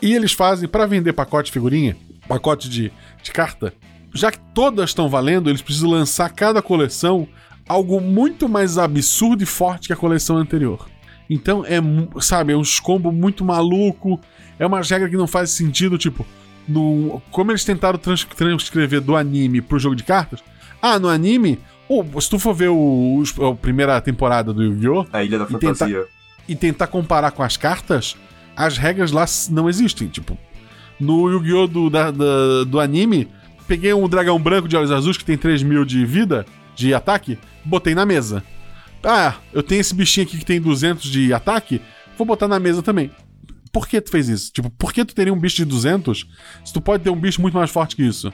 E eles fazem, para vender pacote de figurinha, pacote de, de carta, já que todas estão valendo, eles precisam lançar cada coleção algo muito mais absurdo e forte que a coleção anterior. Então é, sabe, é uns combo muito maluco, é uma regra que não faz sentido, tipo, no, como eles tentaram trans, transcrever do anime pro jogo de cartas. Ah, no anime, ou, se tu for ver o, o, a primeira temporada do Yu-Gi-Oh! A Ilha da Fantasia. Tentar, e tentar comparar com as cartas, as regras lá não existem. Tipo, no Yu-Gi-Oh! Do, da, da, do anime, peguei um dragão branco de olhos azuis que tem 3 mil de vida, de ataque, botei na mesa. Ah, eu tenho esse bichinho aqui que tem 200 de ataque, vou botar na mesa também. Por que tu fez isso? Tipo, por que tu teria um bicho de 200 se tu pode ter um bicho muito mais forte que isso?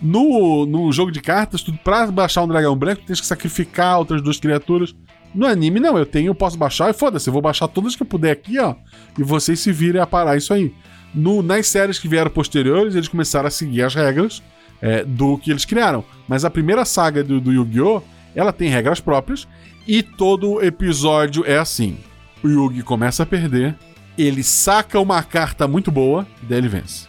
No, no jogo de cartas, tu, pra baixar um dragão branco, tu tens que sacrificar outras duas criaturas. No anime, não, eu tenho, eu posso baixar e foda-se, eu vou baixar todas que eu puder aqui, ó. E vocês se virem a parar isso aí. No, nas séries que vieram posteriores, eles começaram a seguir as regras é, do que eles criaram. Mas a primeira saga do, do Yu-Gi-Oh! ela tem regras próprias e todo episódio é assim. O Yugi começa a perder, ele saca uma carta muito boa, daí ele vence.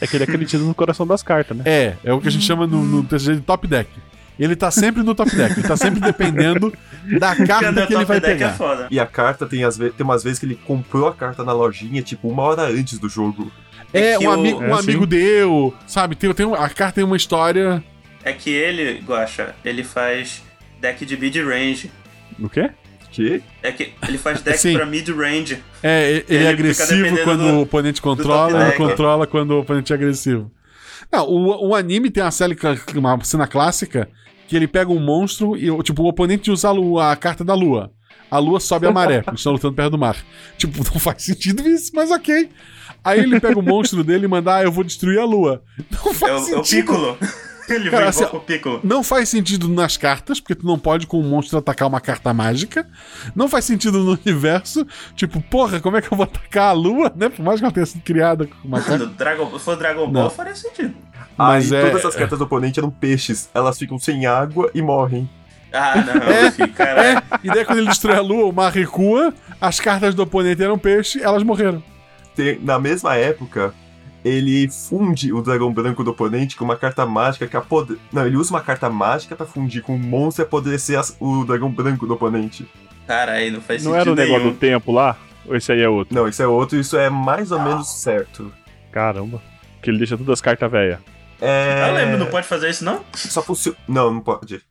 É que ele acredita no coração das cartas, né? É, é o que a gente chama no, no TCG de top deck. Ele tá sempre no top deck, ele tá sempre dependendo da carta que ele vai é pegar. É e a carta tem, as tem umas vezes que ele comprou a carta na lojinha, tipo, uma hora antes do jogo. É, é um, amigo, um amigo deu, sabe? Tem, tem, a carta tem uma história é que ele, Guacha, ele faz deck de mid-range. O quê? É que ele faz deck Sim. pra mid-range. É, ele, ele é agressivo quando do, o oponente controla e controla quando o oponente é agressivo. Não, o, o anime tem uma, série, uma cena clássica que ele pega um monstro e, tipo, o oponente usa a, a carta da lua. A lua sobe a maré, porque estão lutando perto do mar. Tipo, não faz sentido isso, mas ok. Aí ele pega o monstro dele e manda, ah, eu vou destruir a lua. Não faz é, sentido. É o Piccolo. Ele Cara, assim, o Piccolo. Não faz sentido nas cartas, porque tu não pode com um monstro atacar uma carta mágica. Não faz sentido no universo. Tipo, porra, como é que eu vou atacar a lua, né? Por mais que ela tenha sido criada com uma carta. Dragon, se for Dragon Ball, não. faria sentido. Mas Aí, é... todas as cartas do oponente eram peixes. Elas ficam sem água e morrem. Ah, não, é, filho, é. E daí quando ele destrói a lua, o mar recua, as cartas do oponente eram peixe, elas morreram. Tem, na mesma época, ele funde o dragão branco do oponente com uma carta mágica que apodre... Não, ele usa uma carta mágica para fundir com um monstro e apodrecer as... o dragão branco do oponente. Caralho, não faz não sentido. Não era o negócio do tempo lá? Ou esse aí é outro? Não, esse é outro, isso é mais ou menos certo. Caramba. Que ele deixa todas as cartas velhas. É... Eu lembro, não pode fazer isso, não? Só funciona. Não, não pode.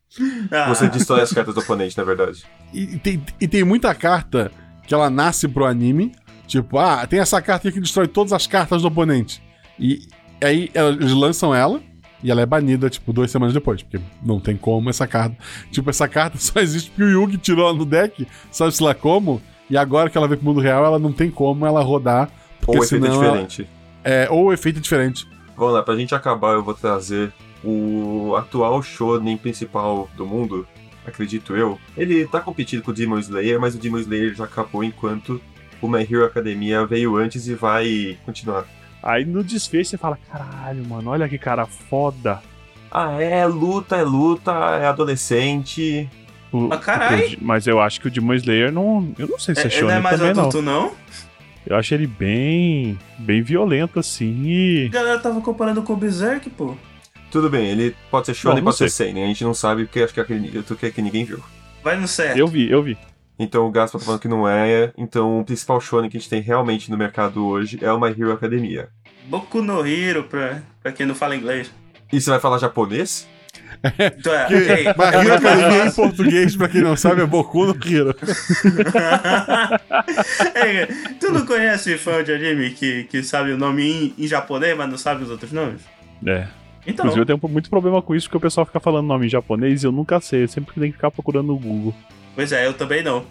Ah. Você destrói as cartas do oponente, na verdade. E, tem, e tem muita carta que ela nasce pro anime. Tipo, ah, tem essa carta aqui que destrói todas as cartas do oponente. E aí eles lançam ela. E ela é banida, tipo, duas semanas depois. Porque não tem como essa carta. Tipo, essa carta só existe porque o Yugi tirou ela no deck, sabe-se lá como. E agora que ela veio pro mundo real, ela não tem como ela rodar. Porque ou o efeito é diferente. Ela, é, ou efeito é diferente. Vamos lá, pra gente acabar, eu vou trazer o atual shonen principal do mundo, acredito eu. Ele tá competindo com o Demon Slayer, mas o Demon Slayer já acabou enquanto o My Hero Academia veio antes e vai continuar. Aí no desfecho você fala, caralho, mano, olha que cara foda. Ah, é luta, é luta, é adolescente. O, ah, caralho. Mas eu acho que o Demon Slayer não. Eu não sei se é, é shonen. Ele não é mais também, adulto, não. não? Eu acho ele bem. bem violento, assim. E... A galera tava comparando com o Berserk, pô. Tudo bem, ele pode ser shonen, pode ser seinen. A gente não sabe porque acho que é aquele eu que, que ninguém viu. Vai no certo. Eu vi, eu vi. Então o Gaspar tá falando que não é. Então o principal shonen que a gente tem realmente no mercado hoje é o My Hero Academia. Boku no Hero, pra, pra quem não fala inglês. E você vai falar japonês? Então, é, okay. My Hero Academia em português, pra quem não sabe, é Boku no Hero. é, tu não conhece fã de anime que, que sabe o nome em, em japonês, mas não sabe os outros nomes? É. Então. Inclusive, eu tenho muito problema com isso, porque o pessoal fica falando nome em japonês e eu nunca sei. Eu sempre tenho que ficar procurando no Google. Pois é, eu também não.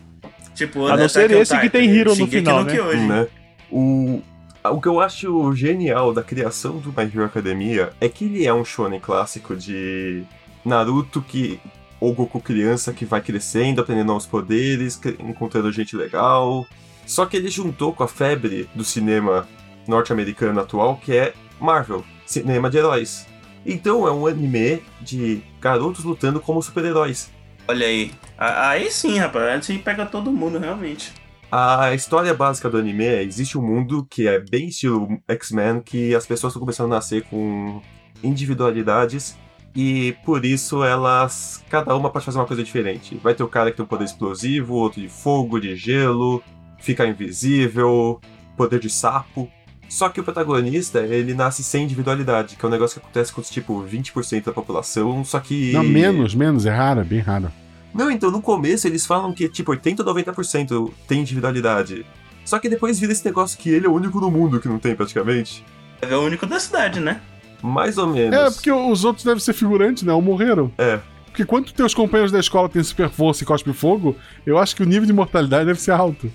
Tipo, a não ser esse que tem Hero no final, né? Hoje. né? O, o que eu acho genial da criação do My Hero Academia é que ele é um shonen clássico de Naruto que o Goku criança que vai crescendo, aprendendo novos poderes, encontrando gente legal. Só que ele juntou com a febre do cinema norte-americano atual, que é Marvel, cinema de heróis. Então é um anime de garotos lutando como super-heróis. Olha aí. Aí sim, rapaz. Assim pega todo mundo, realmente. A história básica do anime é: existe um mundo que é bem estilo X-Men, que as pessoas estão começando a nascer com individualidades e por isso elas. Cada uma pode fazer uma coisa diferente. Vai ter o cara que tem um poder explosivo, outro de fogo, de gelo, ficar invisível, poder de sapo. Só que o protagonista, ele nasce sem individualidade, que é um negócio que acontece com, tipo, 20% da população, só que... Não, menos, menos, é raro, é bem raro. Não, então, no começo eles falam que, tipo, 80 ou 90% tem individualidade. Só que depois vira esse negócio que ele é o único no mundo que não tem, praticamente. É o único da cidade, né? Mais ou menos. É, porque os outros devem ser figurantes, né? Ou morreram. É. Porque quando teus companheiros da escola têm super força e cospe fogo, eu acho que o nível de mortalidade deve ser alto.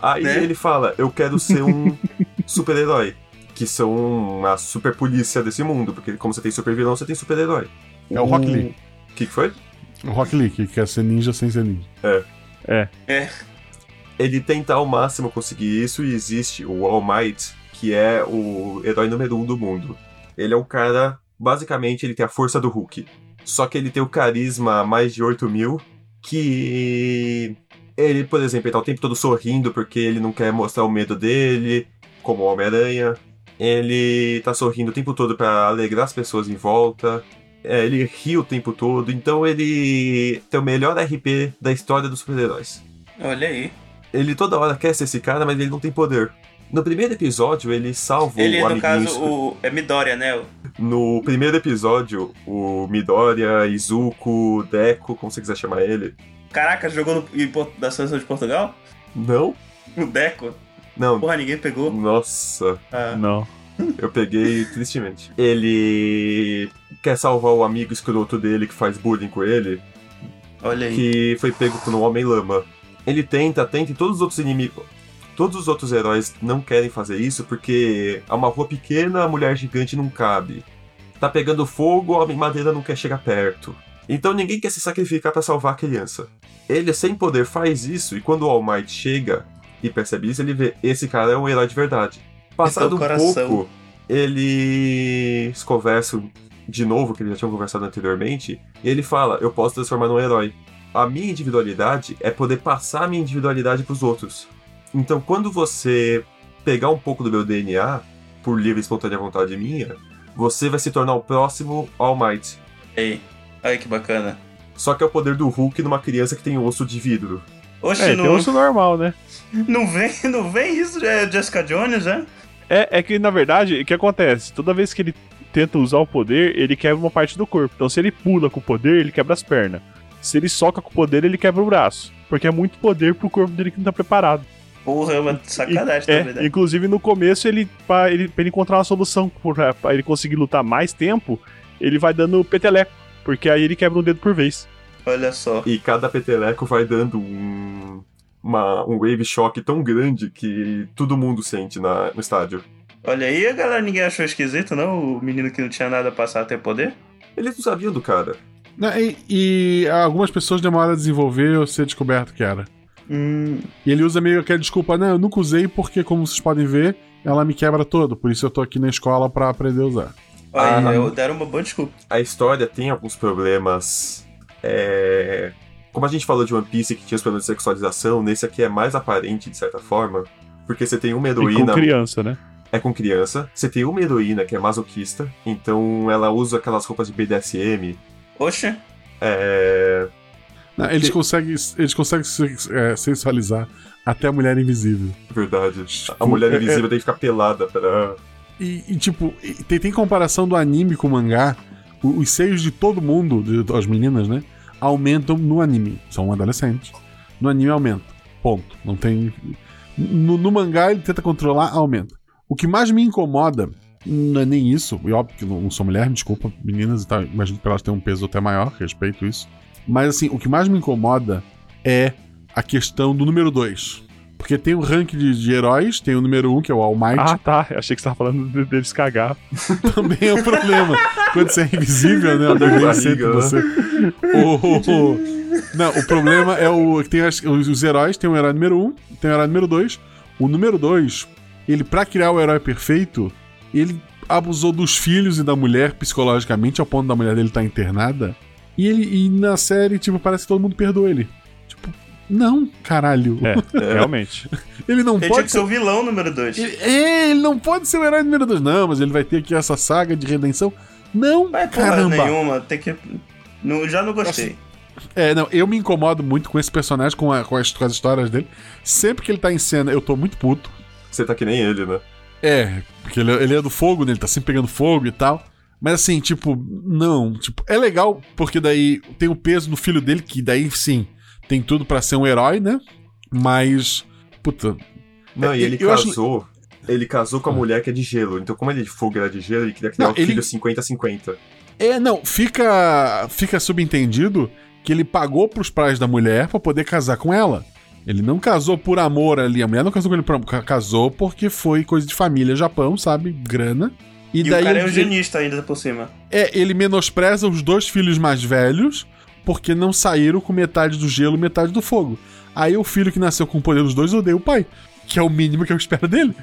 Aí né? ele fala: Eu quero ser um super-herói. Que são a super polícia desse mundo. Porque como você tem super vilão, você tem super-herói. É o Rock Lee. O que, que foi? O Rock Lee, que quer ser ninja sem ser ninja. É. É. É. Ele tenta ao máximo conseguir isso e existe o All Might, que é o herói número um do mundo. Ele é um cara, basicamente, ele tem a força do Hulk. Só que ele tem o carisma mais de 8 mil, que ele, por exemplo, ele tá o tempo todo sorrindo porque ele não quer mostrar o medo dele, como o Homem-Aranha. Ele tá sorrindo o tempo todo para alegrar as pessoas em volta. É, ele ri o tempo todo, então ele tem o melhor RP da história dos super-heróis. Olha aí. Ele toda hora quer ser esse cara, mas ele não tem poder. No primeiro episódio, ele salva ele, o Ele, no caso, o... é Midoriya, né? No primeiro episódio, o Midoriya, Izuku, Deco, como você quiser chamar ele. Caraca, jogou no, da seleção de Portugal? Não. O Deco? Não. Porra, ninguém pegou. Nossa. Ah. Não. Eu peguei tristemente. Ele quer salvar o amigo escroto dele que faz bullying com ele. Olha aí. Que foi pego por um Homem-Lama. Ele tenta, tenta, e todos os outros inimigos. Todos os outros heróis não querem fazer isso porque é uma rua pequena, a mulher gigante não cabe. Tá pegando fogo, a homem madeira não quer chegar perto. Então ninguém quer se sacrificar para salvar a criança. Ele, sem poder, faz isso, e quando o All Might chega e percebe isso, ele vê: esse cara é um herói de verdade. Passado um pouco, eles conversam de novo, que eles já tinham conversado anteriormente, e ele fala: Eu posso transformar num herói. A minha individualidade é poder passar a minha individualidade para os outros. Então, quando você pegar um pouco do meu DNA, por livre e espontânea vontade minha, você vai se tornar o próximo All Might. Ei, ai que bacana. Só que é o poder do Hulk numa criança que tem osso de vidro. Oxe, é, não... tem normal, né? Não vem, não vem isso de Jessica Jones, né? É, é que, na verdade, o que acontece? Toda vez que ele tenta usar o poder, ele quebra uma parte do corpo. Então, se ele pula com o poder, ele quebra as pernas. Se ele soca com o poder, ele quebra o braço. Porque é muito poder pro corpo dele que não tá preparado. Porra, é uma sacanagem, é, verdade. Inclusive, no começo, ele pra, ele, pra ele encontrar uma solução pra, pra ele conseguir lutar mais tempo, ele vai dando peteleco. Porque aí ele quebra um dedo por vez. Olha só. E cada peteleco vai dando um, uma, um wave shock tão grande que todo mundo sente na, no estádio. Olha aí, a galera ninguém achou esquisito, não? O menino que não tinha nada a passar até poder? Eles não sabiam do cara. E, e, algumas pessoas demoram a desenvolver ou ser descoberto que era. Hum. E ele usa meio aquela desculpa, não, eu nunca usei porque, como vocês podem ver, ela me quebra todo, por isso eu tô aqui na escola para aprender a usar. Olha, ah, eu deram uma boa desculpa. A história tem alguns problemas. É... Como a gente falou de One Piece que tinha os problemas de sexualização, nesse aqui é mais aparente, de certa forma, porque você tem uma heroína. E com criança, né? É com criança. Você tem uma heroína que é masoquista, então ela usa aquelas roupas de BDSM. Oxe. É. Não, eles, que... conseguem, eles conseguem é, sensualizar até a mulher invisível. Verdade. Tipo, a mulher é, invisível é... tem que ficar pelada pra. E, e tipo, tem, tem comparação do anime com o mangá. Os seios de todo mundo, das meninas, né? Aumentam no anime. São adolescentes. No anime aumenta. Ponto. Não tem. No, no mangá ele tenta controlar, aumenta. O que mais me incomoda não é nem isso, e óbvio que não sou mulher, desculpa, meninas e tal, imagino que elas têm um peso até maior, respeito isso. Mas assim, o que mais me incomoda é a questão do número 2. Porque tem o ranking de, de, heróis, tem o número 1, um, que é o All Might. Ah, tá. Eu achei que você tava falando de, deles cagar. Também é um problema. Quando você é invisível, né? Alguém senta você. o, não, o problema é o. Tem as, os, os, heróis, tem o herói número 1, um, tem o herói número 2. O número 2, ele, pra criar o herói perfeito, ele abusou dos filhos e da mulher psicologicamente, ao ponto da mulher dele estar tá internada. E ele e na série, tipo, parece que todo mundo perdoou ele. Não, caralho. É, realmente. ele não ele pode. Tinha que ser o vilão número 2. É, ele não pode ser o herói número 2. Não, mas ele vai ter aqui essa saga de redenção. Não, Vai caramba. nenhuma, tem que. Não, já não gostei. É, não, eu me incomodo muito com esse personagem, com, a, com, as, com as histórias dele. Sempre que ele tá em cena, eu tô muito puto. Você tá que nem ele, né? É, porque ele, ele é do fogo, né? Ele tá sempre pegando fogo e tal. Mas assim, tipo, não. Tipo, é legal porque daí tem o peso no filho dele, que daí sim, tem tudo para ser um herói, né? Mas. Puta. Não, é, e ele casou. Acho... Ele casou com a mulher que é de gelo. Então, como ele de fogo era de gelo, ele queria criar não, o ele... filho 50-50. É, não, fica. Fica subentendido que ele pagou pros pais da mulher para poder casar com ela. Ele não casou por amor ali. A mulher não casou com ele por amor. Casou porque foi coisa de família Japão, sabe? Grana. E, e daí o cara é um genista ainda por cima. É, ele menospreza os dois filhos mais velhos porque não saíram com metade do gelo metade do fogo. Aí o filho que nasceu com o poder dos dois odeia o pai, que é o mínimo que eu espero dele.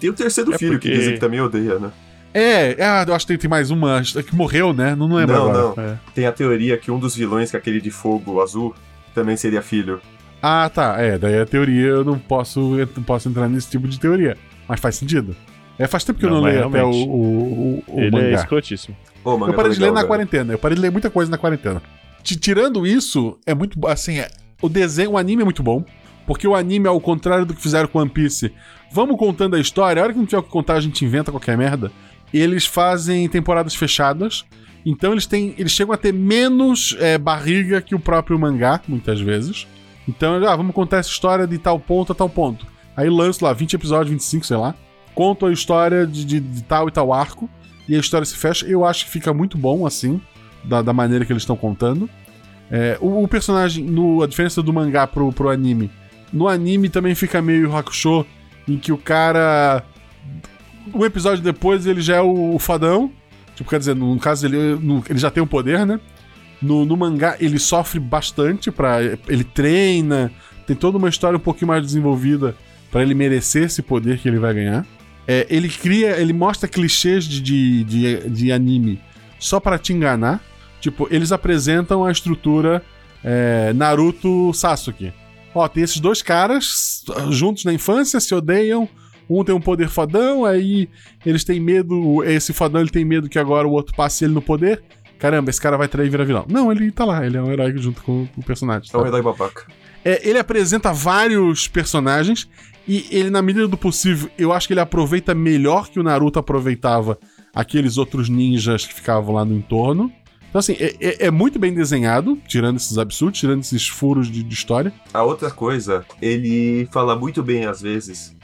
Tem o terceiro é filho porque... que dizem que também odeia, né? É, ah, eu acho que tem mais uma que morreu, né? Não, não lembro não, agora. Não, é. Tem a teoria que um dos vilões, que é aquele de fogo azul, também seria filho. Ah, tá. É, daí a teoria eu não posso, eu não posso entrar nesse tipo de teoria. Mas faz sentido. É, faz tempo que não, eu não leio até o, o, o, Ele é mangá. é escrotíssimo. Eu parei de ler na quarentena. Eu parei de ler muita coisa na quarentena. Tirando isso, é muito. Assim, é, o desenho, o anime é muito bom. Porque o anime, ao contrário do que fizeram com One Piece, vamos contando a história. A hora que não tiver o que contar, a gente inventa qualquer merda. eles fazem temporadas fechadas. Então eles têm. Eles chegam a ter menos é, barriga que o próprio mangá, muitas vezes. Então, ah, vamos contar essa história de tal ponto a tal ponto. Aí lanço lá 20 episódios, 25, sei lá. Conto a história de, de, de tal e tal arco. E a história se fecha. Eu acho que fica muito bom assim, da, da maneira que eles estão contando. É, o, o, personagem, no, a diferença do mangá pro, pro anime. No anime também fica meio Hakusho, em que o cara. Um episódio depois ele já é o, o fadão. Tipo, quer dizer, no caso ele, no, ele já tem o poder, né? No, no mangá ele sofre bastante para Ele treina, tem toda uma história um pouquinho mais desenvolvida para ele merecer esse poder que ele vai ganhar. É, ele cria, ele mostra clichês de, de, de, de anime só para te enganar. Tipo, eles apresentam a estrutura é, Naruto Sasuke. Ó, tem esses dois caras juntos na infância, se odeiam. Um tem um poder fodão, aí eles têm medo. Esse fodão ele tem medo que agora o outro passe ele no poder. Caramba, esse cara vai trair e virar vilão. Não, ele tá lá, ele é um herói junto com o personagem. Tá? É um herói babaca. É, ele apresenta vários personagens e ele, na medida do possível, eu acho que ele aproveita melhor que o Naruto aproveitava aqueles outros ninjas que ficavam lá no entorno. Então, assim, é, é, é, muito bem desenhado, tirando esses absurdos, tirando esses furos de, de, história. A outra coisa, ele fala muito bem, às vezes,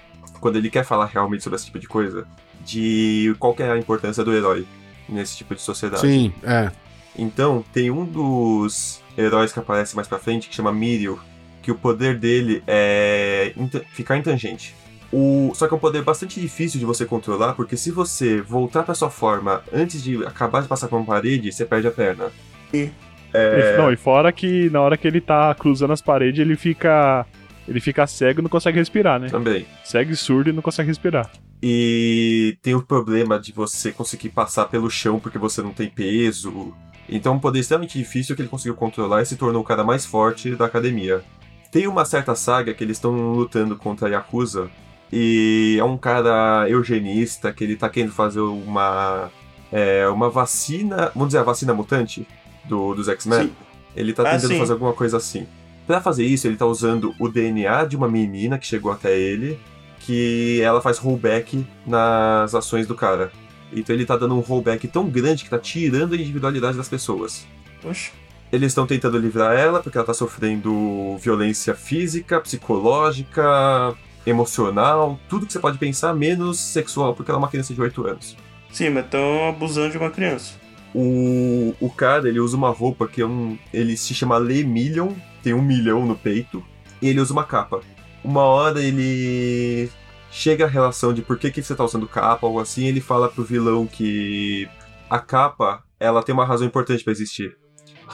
quando ele quer falar realmente sobre esse tipo de coisa, de qual é a importância do herói nesse tipo de sociedade. Sim, é. Então, tem um dos heróis que aparece mais pra frente, que chama Mirio, que o poder dele é ficar intangente. O... Só que é um poder bastante difícil de você controlar, porque se você voltar para sua forma antes de acabar de passar por uma parede, você perde a perna. E... É... Não, e fora que na hora que ele tá cruzando as paredes, ele fica. Ele fica cego e não consegue respirar, né? Também. Cego e surdo e não consegue respirar. E tem o problema de você conseguir passar pelo chão porque você não tem peso. Então, é um poder extremamente difícil que ele conseguiu controlar e se tornou o cara mais forte da academia. Tem uma certa saga que eles estão lutando contra a Yakuza, e é um cara eugenista que ele tá querendo fazer uma. É, uma vacina. Vamos dizer, a vacina mutante do, dos X-Men. Ele tá ah, tentando ah, fazer alguma coisa assim. Para fazer isso, ele tá usando o DNA de uma menina que chegou até ele, que ela faz rollback nas ações do cara. Então ele tá dando um rollback tão grande que tá tirando a individualidade das pessoas. Oxe. Eles estão tentando livrar ela porque ela tá sofrendo violência física, psicológica, emocional, tudo que você pode pensar, menos sexual, porque ela é uma criança de 8 anos. Sim, mas estão abusando de uma criança. O, o cara, ele usa uma roupa que é um, ele se chama Le Million, tem um milhão no peito, e ele usa uma capa. Uma hora ele chega a relação de por que, que você tá usando capa, algo assim, ele fala pro vilão que a capa, ela tem uma razão importante para existir.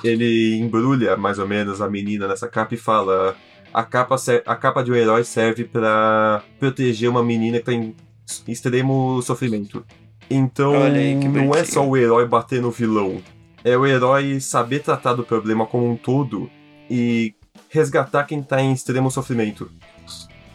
Ele embrulha, mais ou menos, a menina nessa capa e fala a capa, a capa de um herói serve para proteger uma menina que tá em extremo sofrimento. Então, aí, não é só o herói bater no vilão. É o herói saber tratar do problema como um todo e resgatar quem tá em extremo sofrimento.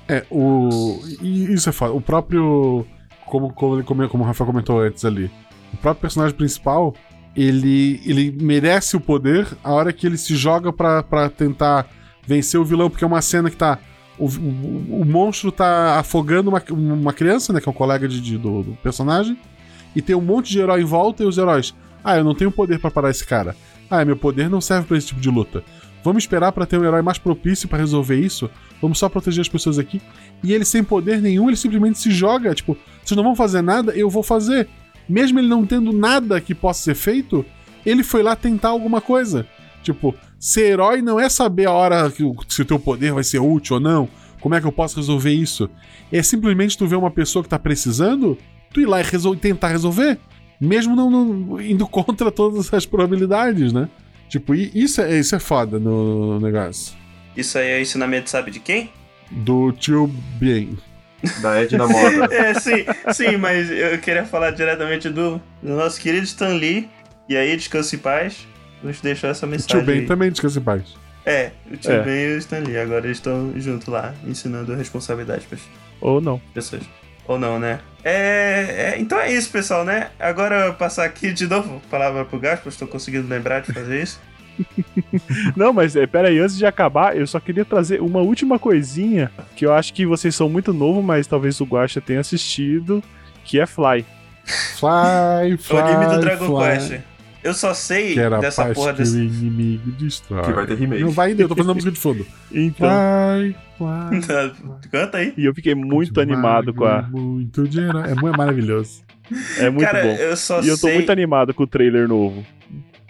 É, o. Isso é foda. O próprio. Como, como, como, como o Rafael comentou antes ali. O próprio personagem principal, ele, ele merece o poder a hora que ele se joga para tentar vencer o vilão, porque é uma cena que tá. O, o, o monstro tá afogando uma, uma criança, né? Que é um colega de, de do, do, personagem. E tem um monte de herói em volta e os heróis. Ah, eu não tenho poder para parar esse cara. Ah, meu poder não serve para esse tipo de luta. Vamos esperar para ter um herói mais propício para resolver isso. Vamos só proteger as pessoas aqui. E ele sem poder nenhum, ele simplesmente se joga. Tipo, vocês não vão fazer nada, eu vou fazer. Mesmo ele não tendo nada que possa ser feito, ele foi lá tentar alguma coisa. Tipo, ser herói não é saber a hora que o, se o teu poder vai ser útil ou não. Como é que eu posso resolver isso? É simplesmente tu ver uma pessoa que tá precisando, tu ir lá e resol tentar resolver. Mesmo não, não, indo contra todas as probabilidades, né? Tipo, isso é, isso é foda no, negócio. Isso aí é ensinamento, sabe de quem? Do tio Bien. Da Edna Moda. é, sim, sim, mas eu queria falar diretamente do, do nosso querido Stan Lee. E aí, descanse em paz nos deixou essa mensagem. O tio Ben também descansa em paz. É, o tio é. Ben e o Stanley. Agora eles estão juntos lá, ensinando responsabilidade para Ou não. pessoas. Ou não, né? É, é, então é isso, pessoal, né? Agora eu passar aqui de novo a palavra pro Gaspar, estou conseguindo lembrar de fazer isso. não, mas é, pera aí, antes de acabar, eu só queria trazer uma última coisinha que eu acho que vocês são muito novos, mas talvez o Guacha tenha assistido, que é Fly. Fly, fly. o anime do Dragon fly. Quest. Eu só sei dessa porra desse. inimigo destrói. Que vai ter remake. Não vai ainda, eu tô fazendo a música de fundo. Então. Fly, fly, Canta aí. E eu fiquei muito animado com a. Muito de herói. É muito maravilhoso. É muito Cara, bom. Eu só e eu tô sei... muito animado com o trailer novo.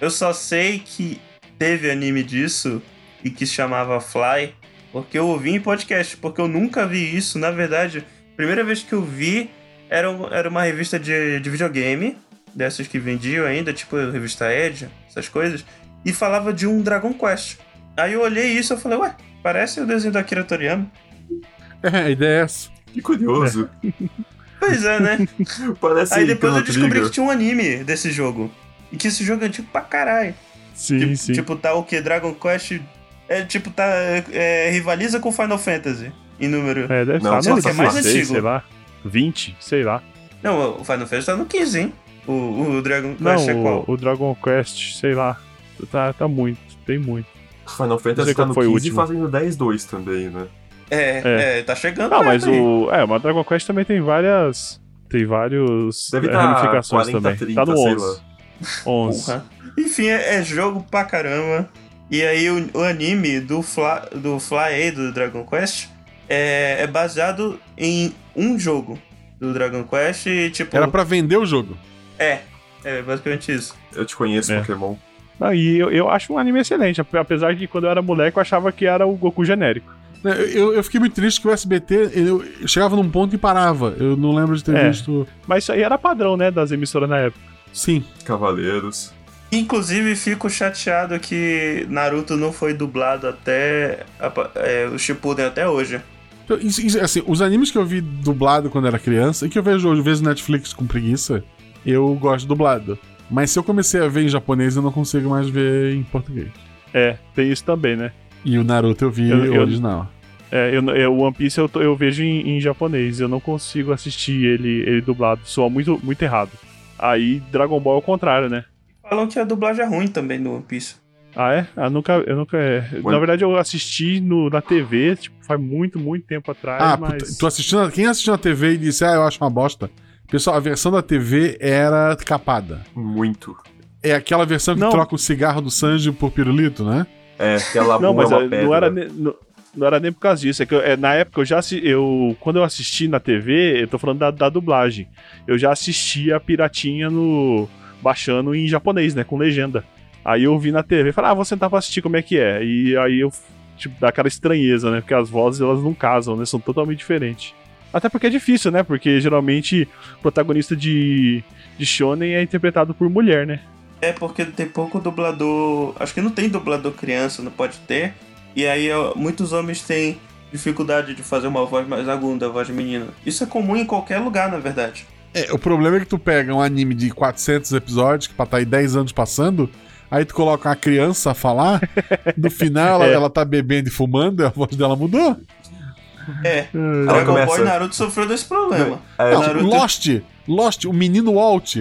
Eu só sei que teve anime disso e que se chamava Fly, porque eu ouvi em podcast, porque eu nunca vi isso. Na verdade, a primeira vez que eu vi era, era uma revista de, de videogame, dessas que vendiam ainda, tipo a revista Edge, essas coisas, e falava de um Dragon Quest. Aí eu olhei isso e falei, ué, parece o desenho da Akira Toriyama. É, a ideia é essa. Que curioso. É. Pois é, né? Parece Aí depois eu descobri que tinha um anime desse jogo. E que esse jogo é antigo pra caralho. Sim, tipo, sim. Tipo, tá o que? Dragon Quest. É tipo, tá. É, rivaliza com Final Fantasy em número. É, deve Não, estar no que é mais 16, antigo. sei lá. 20, sei lá. Não, o Final Fantasy tá no 15, hein? O, o Dragon Não, Quest é qual? o, o Dragon Quest, sei lá. Tá, tá muito, tem muito. Final Não Fantasy tá no foi o 15 último. fazendo 10-2 também, né? É, É. é, tá chegando. Ah, perto mas aí. o. É, mas Dragon Quest também tem várias. Tem vários Deve é, tá ramificações 40, também. 30, tá no sei 11. lá. 11. Porra. Enfim, é, é jogo pra caramba. E aí o, o anime do Fly, do Fly do Dragon Quest, é, é baseado em um jogo do Dragon Quest e tipo. Era pra vender o jogo. É, é basicamente isso. Eu te conheço, É. Pokémon. Não, e eu, eu acho um anime excelente, ape- apesar de que quando eu era moleque eu achava que era o Goku genérico. Eu, eu- eu fiquei muito triste que o SBT eu, eu chegava num ponto e parava. Eu não lembro de ter É. visto. Mas isso aí era padrão, né, das emissoras na época. Sim. Cavaleiros. Inclusive, fico chateado que Naruto não foi dublado até a- é, o Shippuden até hoje. Então, isso- isso, assim, os animes que eu vi dublado quando era criança, e que eu vejo hoje, vezes Netflix com preguiça, eu gosto dublado. Mas se eu comecei a ver em japonês, eu não consigo mais ver em português. É, tem isso também, né? E o Naruto eu vi Eu- original. É, eu, eu- o One Piece eu, tô- eu vejo em, em japonês, eu não consigo assistir ele, ele dublado, soa muito, muito errado. Aí Dragon Ball é o contrário, né? Falam que a dublagem é ruim também no One Piece. Ah, é? Ah, nunca, eu nunca. é. Na verdade, eu assisti no, na TV, tipo, faz muito, muito tempo atrás, Ah, mas. tu assistindo, quem assistiu na TV e disse, ah, eu acho uma bosta. Pessoal, a versão da TV era capada. Muito. É aquela versão que Não. troca o cigarro do Sanji por pirulito, né? É, aquela Não, mas é uma é, não era, ne- não, não era nem por causa disso. É que eu- é, na época eu já eu Quando eu assisti na TV, eu tô falando da, da dublagem. Eu já assistia a piratinha no. baixando em japonês, né? Com legenda. Aí eu vi na TV e falei, ah, vou sentar pra assistir como é que é. E aí eu. Tipo, dá aquela estranheza, né? Porque as vozes elas não casam, né? São totalmente diferentes. Até porque é difícil, né? Porque geralmente o protagonista de, de Shonen é interpretado por mulher, né? É porque tem pouco dublador. Acho que não tem dublador criança, não pode ter. E aí muitos homens têm dificuldade de fazer uma voz mais aguda, a voz de menina. Isso é comum em qualquer lugar, na verdade. É, o problema é que tu pega um anime de 400 episódios, que pra tá aí 10 anos passando, aí tu coloca uma criança a falar, no final ela, É. ela tá bebendo e fumando, e a voz dela mudou. É, Dragon Ball começa- e Naruto sofreu desse problema. É, Não, Naruto- Lost, Lost, o menino Walt.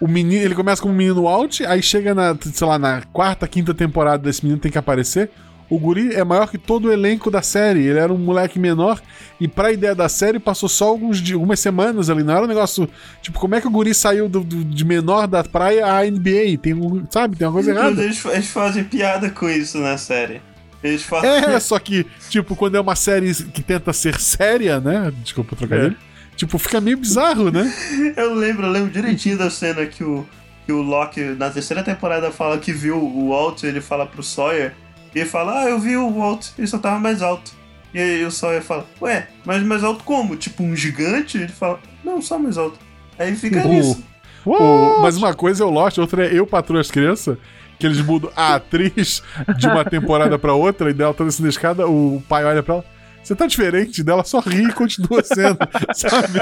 O menino, ele começa como menino Walt, aí chega na, sei lá, na quarta, quinta temporada desse menino tem que aparecer. O guri é maior que todo o elenco da série. Ele era um moleque menor e pra ideia da série passou só alguns dias, algumas semanas ali. Não era um negócio. Tipo, como é que o guri saiu do, do- de menor da praia à NBA? Tem um, sabe, tem uma coisa errada. eles, eles fazem piada com isso na série. Eles falam. É, só que, tipo, quando é uma série que tenta ser séria, né? Desculpa o trocadilho. Tipo, fica meio bizarro, né? Eu lembro, eu lembro direitinho da cena que o, que o Loki, na terceira temporada, fala que viu o Walt, ele fala pro Sawyer, e ele fala, ah, eu vi o Walt, ele só tava mais alto. E aí o Sawyer fala, ué, mas mais alto como? Tipo um gigante? Ele fala, não, só mais alto. Aí fica O- nisso. O- mas uma coisa é o Lost, outra é Eu Patroa as Crianças, que eles mudam a atriz de uma temporada pra outra, e dela tá descendo a escada, o pai olha pra ela, você tá diferente dela, só ri e continua sendo, sabe?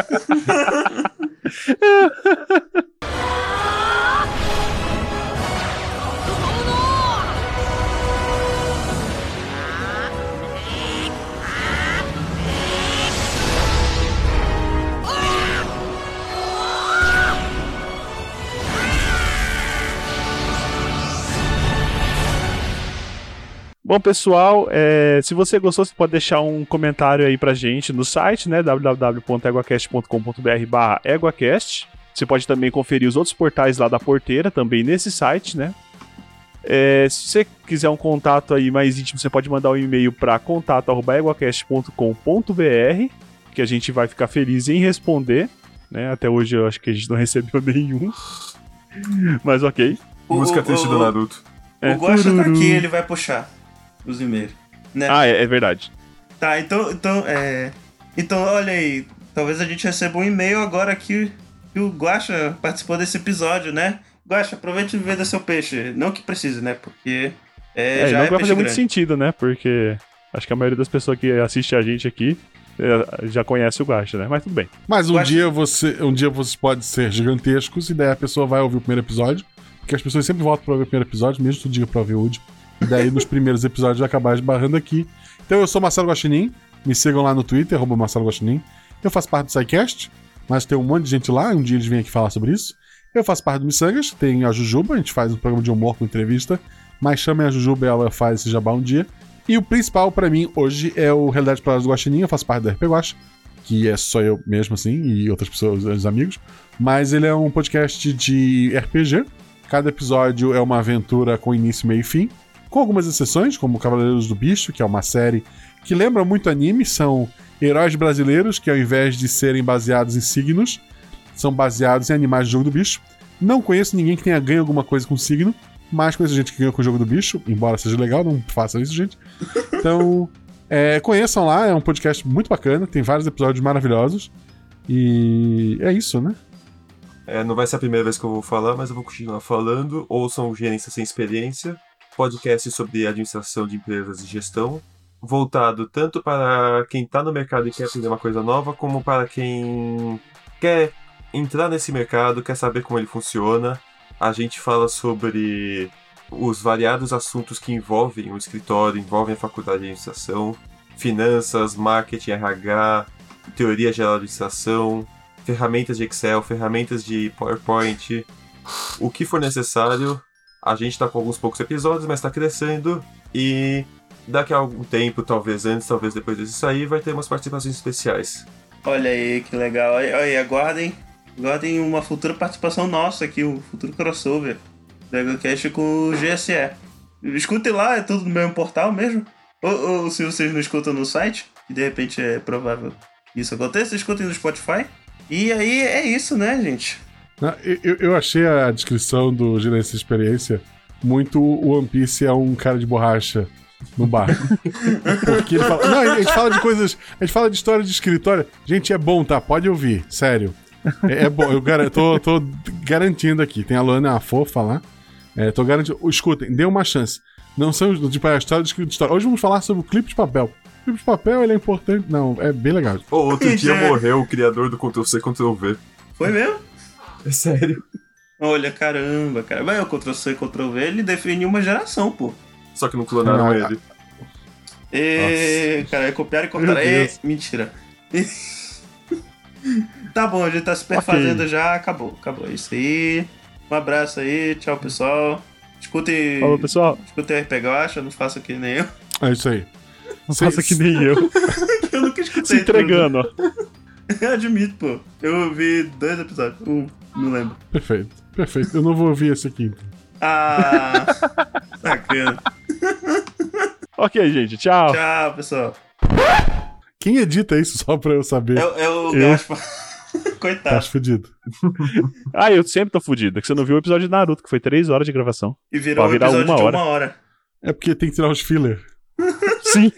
Bom, pessoal, é, se você gostou, você pode deixar um comentário aí pra gente no site, né? www.eguacast.com.br barra eguacast. Você pode também conferir os outros portais lá da porteira, também nesse site, né? É, se você quiser um contato aí mais íntimo, você pode mandar um e-mail para contato.eguacast.com.br, que a gente vai ficar feliz em responder. Né? Até hoje eu acho que a gente não recebeu nenhum. Mas ok. O, Música o, triste o, do Naruto. É, o tá aqui, ele vai puxar os e-mails. Né? Ah, é, é, verdade. Tá, então, então, é... Então, olha aí, talvez a gente receba um e-mail agora que, que o Guaxa participou desse episódio, né? Guaxa, aproveite e venda seu peixe. Não que precise, né? Porque é, é já não é vai fazer grande. muito sentido, né? Porque acho que a maioria das pessoas que assiste a gente aqui é, já conhece o Guaxa, né? Mas tudo bem. Mas um dia você, um dia vocês podem ser gigantescos e daí a pessoa vai ouvir o primeiro episódio, porque as pessoas sempre voltam para ver o primeiro episódio, mesmo que tu diga para ouvir o último. E daí nos primeiros episódios acabar esbarrando aqui. Então eu sou Marcelo Guaxinim, me sigam lá no Twitter, arroba Marcelo Guaxinim. Eu faço parte do SciCast, mas tem um monte de gente lá, um dia eles vêm aqui falar sobre isso. Eu faço parte do Missangas, tem a Jujuba, a gente faz um programa de humor com entrevista, mas chamem a Jujuba e ela faz esse jabá um dia. E o principal para mim hoje é o Realidade Palavras do Guaxinim, eu faço parte do RP Guax, que é só eu mesmo assim, e outras pessoas, os amigos. Mas ele é um podcast de RPG. Cada episódio é uma aventura com início, meio e fim. Com algumas exceções, como Cavaleiros do Bicho, que é uma série que lembra muito anime, são heróis brasileiros que ao invés de serem baseados em signos, são baseados em animais de jogo do bicho. Não conheço ninguém que tenha ganho alguma coisa com signo, mas conheço gente que ganhou com o jogo do bicho, embora seja legal, não façam isso, gente. Então, é, conheçam lá, é um podcast muito bacana, tem vários episódios maravilhosos. E é isso, né? É, não vai ser a primeira vez que eu vou falar, mas eu vou continuar falando. Ouçam Gerência Sem Experiência, podcast sobre administração de empresas e gestão, voltado tanto para quem está no mercado e quer aprender uma coisa nova, como para quem quer entrar nesse mercado, quer saber como ele funciona. A gente fala sobre os variados assuntos que envolvem o escritório, envolvem a faculdade de administração, finanças, marketing, RH, teoria geral de administração, ferramentas de Excel, ferramentas de PowerPoint, o que for necessário. A gente está com alguns poucos episódios, mas está crescendo e daqui a algum tempo, talvez antes, talvez depois disso sair, vai ter umas participações especiais. Olha aí, que legal. Olha aí, aguardem, aguardem uma futura participação nossa aqui, um futuro crossover do EgoCast com o GSE. Escutem lá, é tudo no mesmo portal mesmo. Ou, ou, se vocês não escutam no site, que de repente é provável que isso aconteça, escutem no Spotify. E aí é isso, né, gente? Eu, eu achei a descrição do Gerência Experiência muito o One Piece é um cara de borracha no bar. Porque ele fala. Não, a gente fala de coisas. A gente fala de história de escritório. Gente, é bom, tá? Pode ouvir, sério. É, é bom, eu gar tô, tô, garantindo aqui. Tem a Luana a fofa lá. É, tô garantindo. Escutem, dê uma chance. Não são tipo, a história de escritório. Hoje vamos falar sobre o clipe de papel. O clipe de papel ele é importante. Não, é bem legal. Oh, outro dia morreu o criador do Ctrl-C Ctrl-V. Foi mesmo? É sério. Olha, caramba, cara. Vai o Ctrl-C Ctrl-V, ele definiu uma geração, pô. Só que não clonaram ah, ele. E, cara, é copiar e cortar. E, mentira. tá bom, a gente tá se perfazendo okay. já. Acabou, acabou. É isso aí. Um abraço aí, tchau pessoal. Escutem. Falou, pessoal. Escutem o RPG, acha, não faça que nem eu. É isso aí. Não faça que nem eu. eu nunca escutei. Se entregando, ó. Eu admito, pô. Eu ouvi dois episódios. Um, não lembro. Perfeito, perfeito. Eu não vou ouvir esse aqui. Ah, bacana. ok, gente. Tchau. Tchau, pessoal. Quem edita isso só pra eu saber? É, é o Gaspar. Coitado. Tá fudido. ah, eu sempre tô fudido. É que você não viu o episódio de Naruto, que foi três horas de gravação. E virou um episódio uma de hora. uma hora. É porque tem que tirar os filler. Sim.